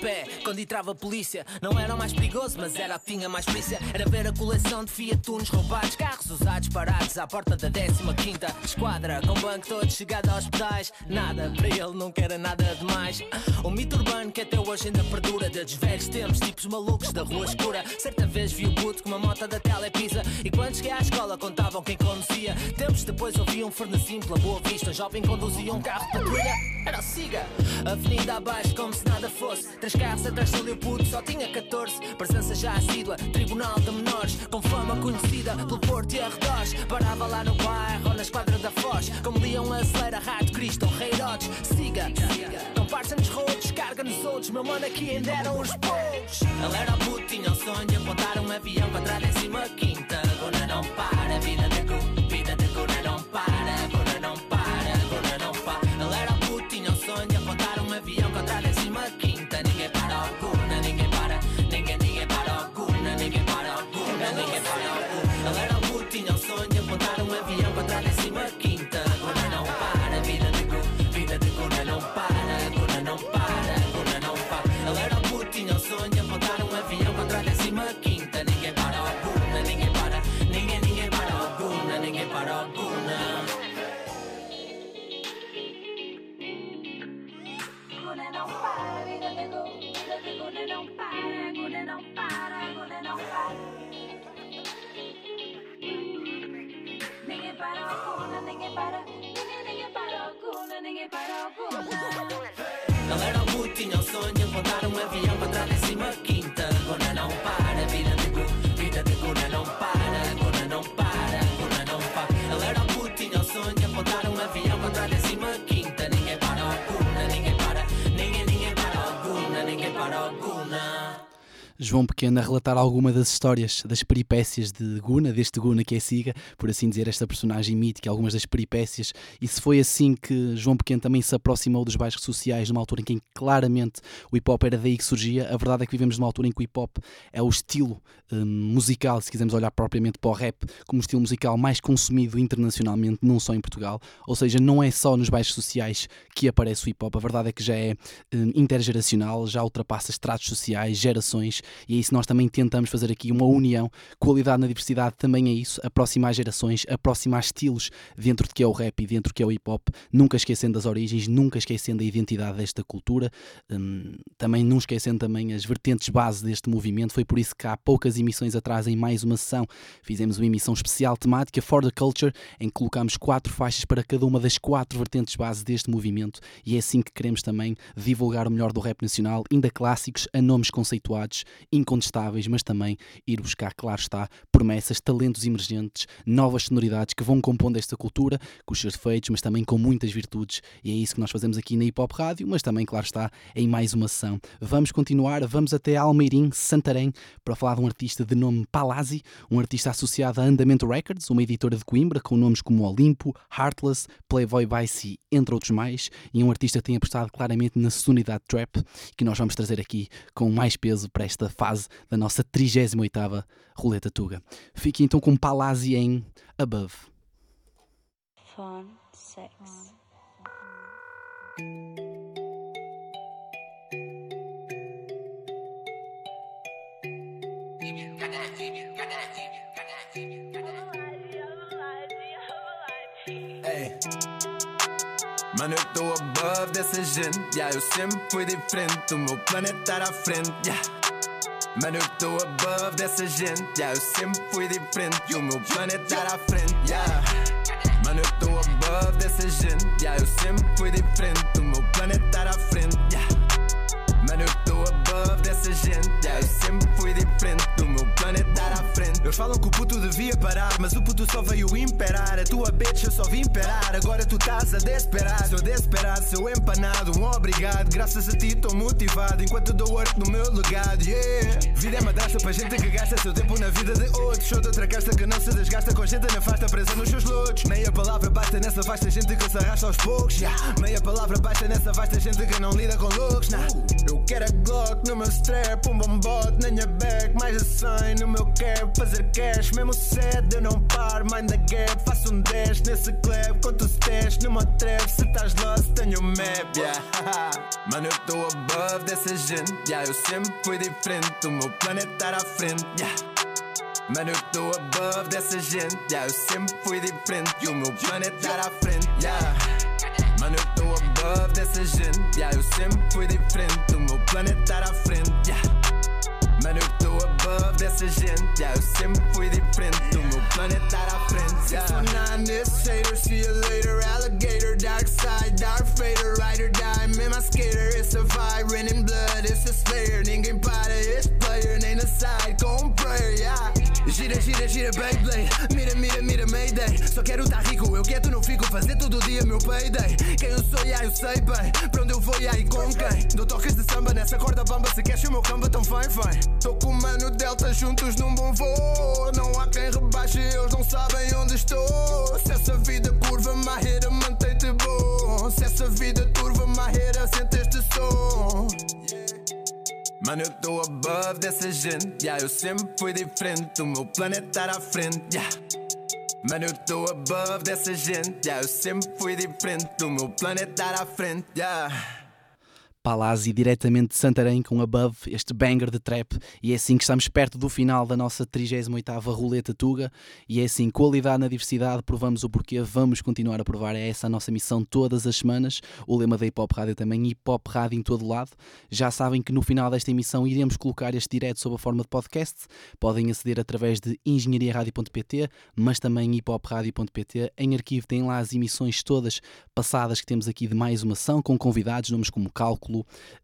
pé quando entrava a polícia. Não era o mais perigoso, mas era o que tinha mais polícia. Era ver a coleção de Fiat Unos roubados, carros usados parados à porta da 15 esquadra. Com banco todo chegado aos pedais. Nada, para ele nunca era nada demais. Um mito urbano que até hoje ainda perdura. Desde velhos tempos, tipos malucos da rua escura. Certa vez vi o puto com uma moto da Telepisa. E quando cheguei à escola contavam quem conduzia. Tempos depois ouvi um fornezinho pela boa vista. Um jovem conduzia um carro patrulha. Era o Siga. Avenida abaixo, como se nada fosse. Três carros atrás do puto, só tinha 14. Presença já assídua, tribunal de menores. Com fama conhecida pelo Porto e arredores. Parava lá no bairro ou na esquadra da Foz. Como Leão acelera, Rato Cristo ou Rei Herodes. Siga, comparsa nos rodos, carga nos outros. Meu mano aqui ainda eram os poucos. Ele era puto, tinha o sonho apontar um avião contra a décima quinta. Gona não para, vida de gu, João Pequeno a relatar alguma das histórias, das peripécias de Guna, deste Guna que é Siga, por assim dizer, esta personagem mítica, algumas das peripécias, e se foi assim que João Pequeno também se aproximou dos bairros sociais, numa altura em que claramente o hip hop era daí que surgia, a verdade é que vivemos numa altura em que o hip hop é o estilo hum, musical, se quisermos olhar propriamente para o rap, como estilo musical mais consumido internacionalmente, não só em Portugal, ou seja, não é só nos bairros sociais que aparece o hip hop, a verdade é que já é hum, intergeracional, já ultrapassa estratos sociais, gerações, e é isso nós também tentamos fazer aqui uma união. Qualidade na diversidade também é isso, aproximar gerações, aproximar estilos dentro de que é o rap e dentro do que é o hip hop, nunca esquecendo as origens, nunca esquecendo a identidade desta cultura, hum, também não esquecendo também as vertentes base deste movimento. Foi por isso que há poucas emissões atrás, em mais uma sessão, fizemos uma emissão especial temática For the Culture, em que colocámos quatro faixas para cada uma das quatro vertentes base deste movimento, e é assim que queremos também divulgar o melhor do rap nacional, ainda clássicos, a nomes conceituados, incontestáveis, mas também ir buscar, claro está, promessas, talentos emergentes, novas sonoridades que vão compondo esta cultura, com os seus defeitos, mas também com muitas virtudes, e é isso que nós fazemos aqui na Hip Hop Rádio, mas também, claro está, em mais uma sessão. Vamos continuar, vamos até Almeirim, Santarém, para falar de um artista de nome Palazzi, um artista associado a Andamento Records, uma editora de Coimbra, com nomes como Olimpo, Heartless, Playboy Vice, entre outros mais, e um artista que tem apostado claramente na sonoridade trap, que nós vamos trazer aqui com mais peso para esta fase da nossa 38ª Roleta Tuga. Fique então com Palazzi em Above. Fun, sex. Ei. Mano, eu tô above dessa gente. Yeah, eu sempre fui diferente. O meu planeta era à frente. Yeah. Mano, eu tô above dessa gente. Yeah, eu sempre fui diferente. O meu planeta era à frente. Yeah. Mano, eu tô above dessa gente. Yeah, eu sempre fui diferente. O meu planeta era à frente. Yeah. Mano, eu tô above dessa gente. Eu sempre fui diferente. O meu planeta era à frente. Eles falam que o puto devia parar, mas o puto só veio imperar. A tua bitch eu só vim imperar, agora tu estás a desesperar. Sou desesperado, sou empanado, um obrigado. Graças a ti tô motivado, enquanto dou work no meu legado. Yeah. Vida é madrasta para gente que gasta seu tempo na vida de outros. Sou de outra casta que não se desgasta com gente nefasta presa nos seus lutos. Meia palavra basta nessa vasta gente que se arrasta aos poucos. Yeah. Meia palavra basta nessa vasta gente que não lida com looks. Nah. Eu quero a Glock no meu strap, um bombot na minha back, mais a 100 no meu cap, fazer cash, mesmo cedo eu não paro, mind the gap, faço um dash nesse clap, conto os testes numa trap, se estás lost tenho map, *laughs* yeah. Mano, eu tô above dessa gente, yeah, eu sempre fui diferente, o meu planeta era à frente, yeah. Mano, eu tô above dessa gente, yeah, eu sempre fui diferente, e o meu planeta era à frente, yeah. Above dessa gente, yeah, eu sempre fui diferente, o meu planeta era à frente, yeah. Mano, eu tô above dessa gente, yeah, eu sempre fui diferente, o meu planeta era à frente, yeah. Six nine, this hater, see you later, alligator, dark side, dark fader, ride or die, man, my skater, it's a vibe, raining blood, it's a slayer, ninguém para, it's player, nem na side, com um prayer, yeah. Gira, gira, gira, Beyblade, mira, mira, mira, Mayday, só quero tá rico, eu quieto não fico, fazer todo dia meu payday, quem eu sou, yeah, eu sei bem, pra onde eu vou, yeah, e com quem, dou toques de samba nessa corda bamba, se queres o meu camba tão fine, fine, tô com o mano Delta juntos num bom voo, não há quem rebaixe, eles não sabem onde estou, se essa vida curva, marreira, Mano, eu tô above dessa gente, yeah, eu sempre fui diferente, o meu planeta era à frente, yeah. Mano, eu tô above dessa gente, yeah, eu sempre fui diferente, o meu planeta era à frente, yeah. Palazzi, diretamente de Santarém, com Above, este banger de trap. E é assim que estamos perto do final da nossa 38ª Roleta Tuga. E é assim, qualidade na diversidade, provamos o porquê, vamos continuar a provar. É essa a nossa missão todas as semanas. O lema da Hip Hop Rádio também, Hip Hop Rádio em todo lado. Já sabem que no final desta emissão iremos colocar este direto sob a forma de podcast. Podem aceder através de engenhariaradio.pt, mas também hiphopradio.pt. Em arquivo têm lá as emissões todas passadas que temos aqui de mais uma ação, com convidados, nomes como Cálculo,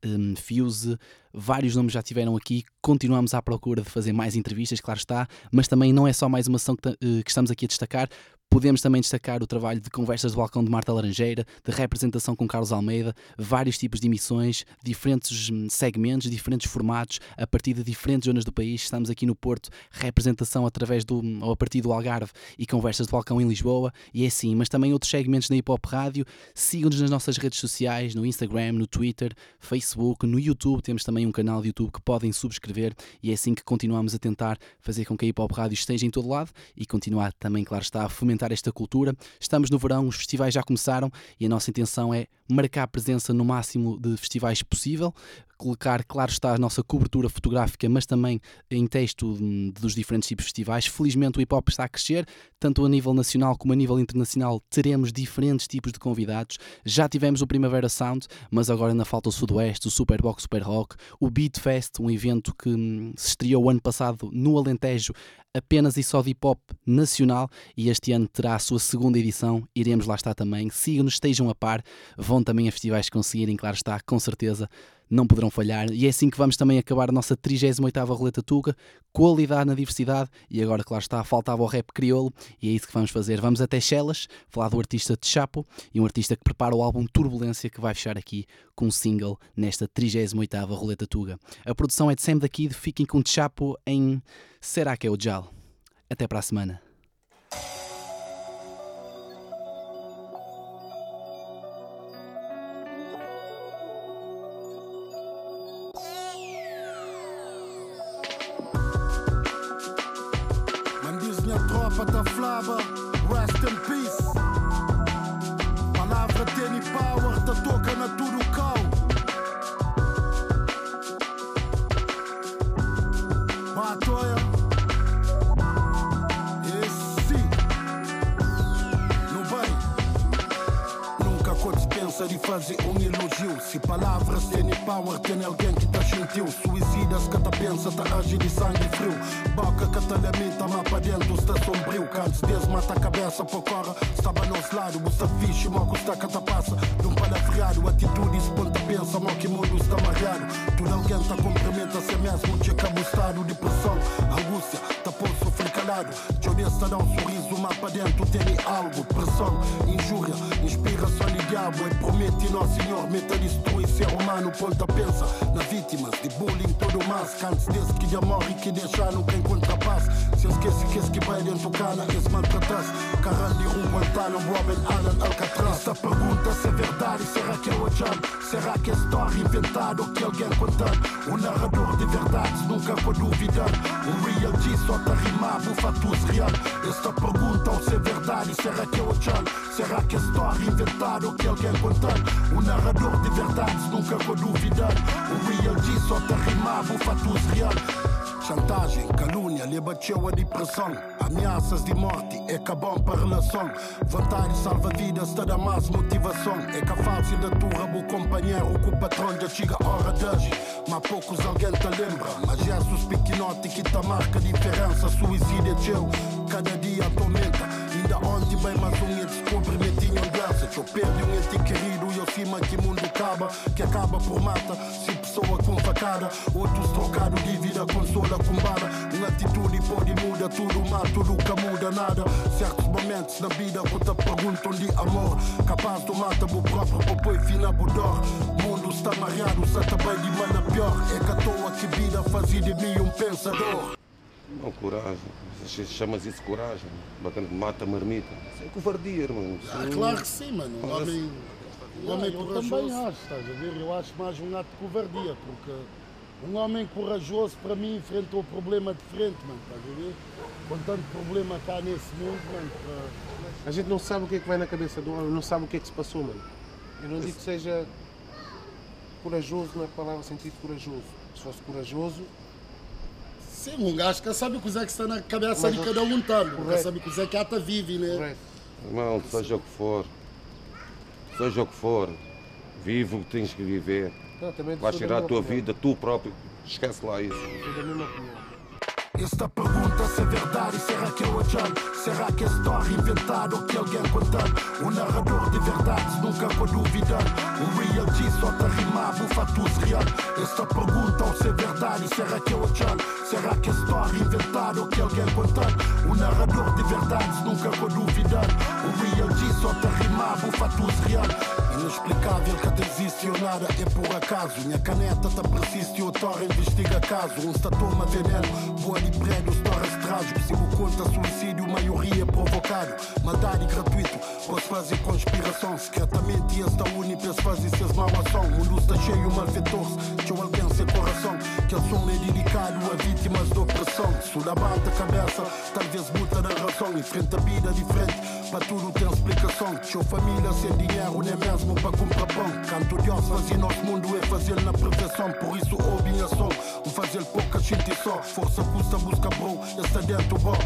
um, Fuse, vários nomes já tiveram aqui. Continuamos à procura de fazer mais entrevistas, claro está, mas também não é só mais uma ação que, uh, que estamos aqui a destacar. Podemos também destacar o trabalho de conversas de balcão de Marta Laranjeira, de representação com Carlos Almeida, vários tipos de emissões, diferentes hum, segmentos, diferentes formatos, a partir de diferentes zonas do país. Estamos aqui no Porto, representação através do, ou a partir do Algarve e conversas de balcão em Lisboa, e é assim, mas também outros segmentos na Hip Hop Rádio. Sigam-nos nas nossas redes sociais, no Instagram, no Twitter, Facebook, no YouTube. Temos também um canal de YouTube que podem subscrever, e é assim que continuamos a tentar fazer com que a Hip Hop Rádio esteja em todo lado e continuar também, claro está, a fomentar fomentar esta cultura. Estamos no verão, os festivais já começaram e a nossa intenção é marcar presença no máximo de festivais possível, colocar, claro está, a nossa cobertura fotográfica, mas também em texto dos diferentes tipos de festivais. Felizmente o hip hop está a crescer, tanto a nível nacional como a nível internacional teremos diferentes tipos de convidados. Já tivemos o Primavera Sound, mas agora ainda falta o Sudoeste, o Superbox Super Rock, o Beat Fest, um evento que hum, se estreou ano passado no Alentejo, apenas e só de hip hop nacional e este ano terá a sua segunda edição. Iremos lá estar também. Sigam-nos, estejam a par, vão também a festivais que conseguirem, claro está, com certeza não poderão falhar. E é assim que vamos também acabar a nossa 38ª Roleta Tuga, qualidade na diversidade, e agora, claro está, faltava o rap crioulo, e é isso que vamos fazer. Vamos até Chelas, falar do artista de Chapo, e um artista que prepara o álbum Turbulência, que vai fechar aqui com um single nesta 38ª Roleta Tuga. A produção é de Sam da Kid, fiquem com Chapo em Será que é o Jal? Até para a semana. Da flaba, rest in peace. Palavra tem power, tá toca na tudo cal. Batoia. Esse. No bem. Nunca pensa de fazer um Se palavras têm power, tem alguém que tá gentil. Suicidas que tá pensa, tá agir de sangue frio. Boca que tá lamenta, mas pra dentro está sombrio. Cantos Deus mata a cabeça por cora. Estava no lado, busta fixe, moco está que tá passa. Num palavreado, atitude, se ponta pensa, mal que mundo está amarrado. Tudo alguém tá cumprimenta a si mesmo, checa o estado de pressão, angústia, tá sofrer calado. Honesta dá um sorriso, mas pra dentro tem algo. Pressão, injúria, inspiração de diabo. E promete nosso Senhor, meta destrui ser humano. Ponta pensa na vítimas de bullying, tudo mais. Cantos desse que já morre, que deixa nunca encontra paz. Se esquece que esse que vai dentro cana, esse maltratas. Caralho de um Guantánamo, Robin Allen, Alcatraz. Esta pergunta se é verdade, será que é o Jan? Será que é história inventada ou que alguém contando? O narrador de verdades nunca pode duvidar. O real G só tá rimar, fatos real. Esta pergunta se é verdade, será que é o Jan? Será que é história inventada ou que alguém contando? O narrador de verdades nunca pode duvidar. O real G só tá rimar, fatos real. Chantagem, calúnia, lhe bateu a depressão. Ameaças de morte é cabão para a relação. Vontade salva vidas, te dá mais motivação. É que a falsa da tua o companheiro, que o patrão já chega a hora de agir. Mas poucos alguém te lembra. Mas Jesus pequenote que te marca diferença. Suicídio é teu, cada dia aumenta. Ainda ontem bem mais um e perdi um ente querido e eu cima que mundo acaba. Que acaba por mata, se pessoa com facada. Outros trocado de vida, consola com bala. Uma atitude pode mudar tudo, mas tudo que muda nada. Certos momentos na vida te perguntam de amor. Capaz de mata o próprio popô fina budor. Mundo está mareado, se também de mana pior. É que à toa que vida fazia de mim um pensador. Não, coragem. Chamas isso coragem. Bacana, mata a marmita. Isso é covardia, irmão. Isso Ah, claro que sim, mano. Um homem, um homem eu corajoso. também acho, estás a ver? Eu acho mais um ato de covardia, porque um homem corajoso para mim enfrentou o problema de frente, mano, estás a ver? Com tanto problema cá nesse mundo, mano, para- A gente não sabe o que é que vai na cabeça do homem, não sabe o que é que se passou, mano. Eu não digo que seja corajoso na palavra sentido corajoso. Se fosse corajoso, Sim, um gajo que sabe o que é que está na cabeça Mas de cada um tanto. Que Correto. sabe o que é que ata vive, né? Irmão, seja o que for. Seja o que for. Vive o que tens que viver. Não, também Vais tirar a tua opinião. vida, tu próprio. Esquece lá isso. da mesma opinião. Esta pergunta se é verdade, será que é o Jan? Será que é história inventada ou que alguém contando? O narrador de verdades nunca pode duvidar. O real G só tá rimar, fatos real. Esta pergunta ou se é verdade, será que é o Jan? Será que é história inventada ou que alguém contando? O narrador de verdades nunca pode duvidar. O real G só tá rimar, fatos real. Inexplicável que nada é por acaso. Minha caneta tá persiste, o Tora investiga caso. Um está toma veneno, boa de prédios, torres trágico. Se o conta suicídio, maioria é provocado. Maldade gratuito, posso fazer conspiração. Secretamente, esta uni pensa fazer seus mal ação. O mundo está cheio, malfeitores, deixa alguém sem coração. Aquele som é dedicado a vítimas de opressão. Se levanta a cabeça, talvez muda na razão. Enfrenta a vida diferente, para tudo tem explicação. Sua família sem dinheiro, nem mesmo para comprar pão. Canto Deus fazia nosso mundo é fazer na prevenção. Por isso ouve a som, o fazer pouca gente só. Força custa, busca bro, está dentro bom.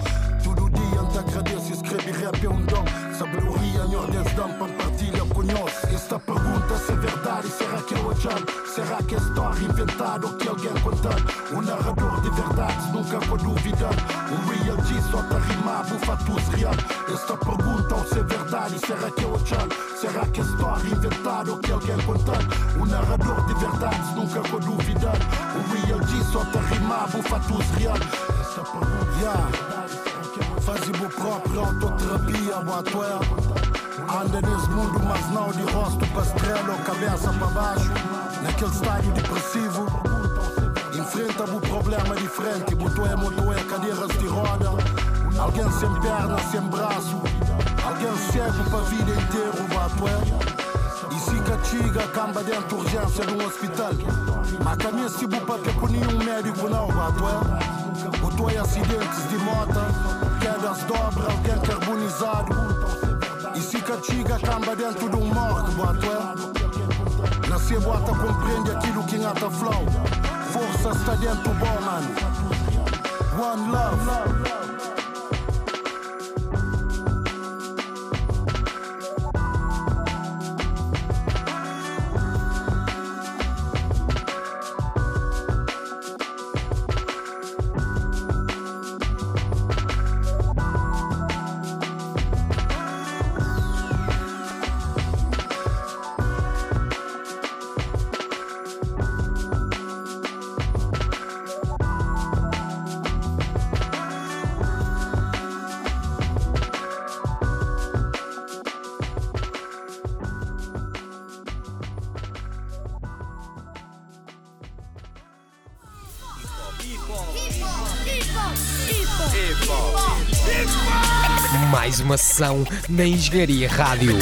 Todo dia agradeço, escreve rap é um dom. Sabedoria em ordens dão para partilha nós. Esta pergunta se é verdade, será que é o Jan? Será que é história inventada ou que alguém contando? O narrador de verdades nunca vou duvidar. O real G só tá rimar, bufatus real. Esta pergunta ou se é verdade, será que é o Jan? Será que é história inventada ou que alguém contando? O narrador de verdades nunca vou duvidar. O real G só tá rimar, bufatus real. Esta pergunta, yeah. Próprio autoterapia, boatoé. Anda nesse mundo, mas não de rosto para estrela ou cabeça para baixo. Naquele estádio depressivo, enfrenta o problema diferente. Botoé, motoé, cadeiras de roda. Alguém sem perna, sem braço. Alguém cego para a vida inteira, boatoé. E se castiga, camba dentro de urgência de um hospital. Mas caminha se bupa que com nenhum médico não, boatoé. Botoé, acidentes de moto, quedas dobra, alguém carbonizado. E se camba dentro bota compreende aquilo que flow. Força está dentro bom, mano. One love. Sessão na Engenharia Rádio.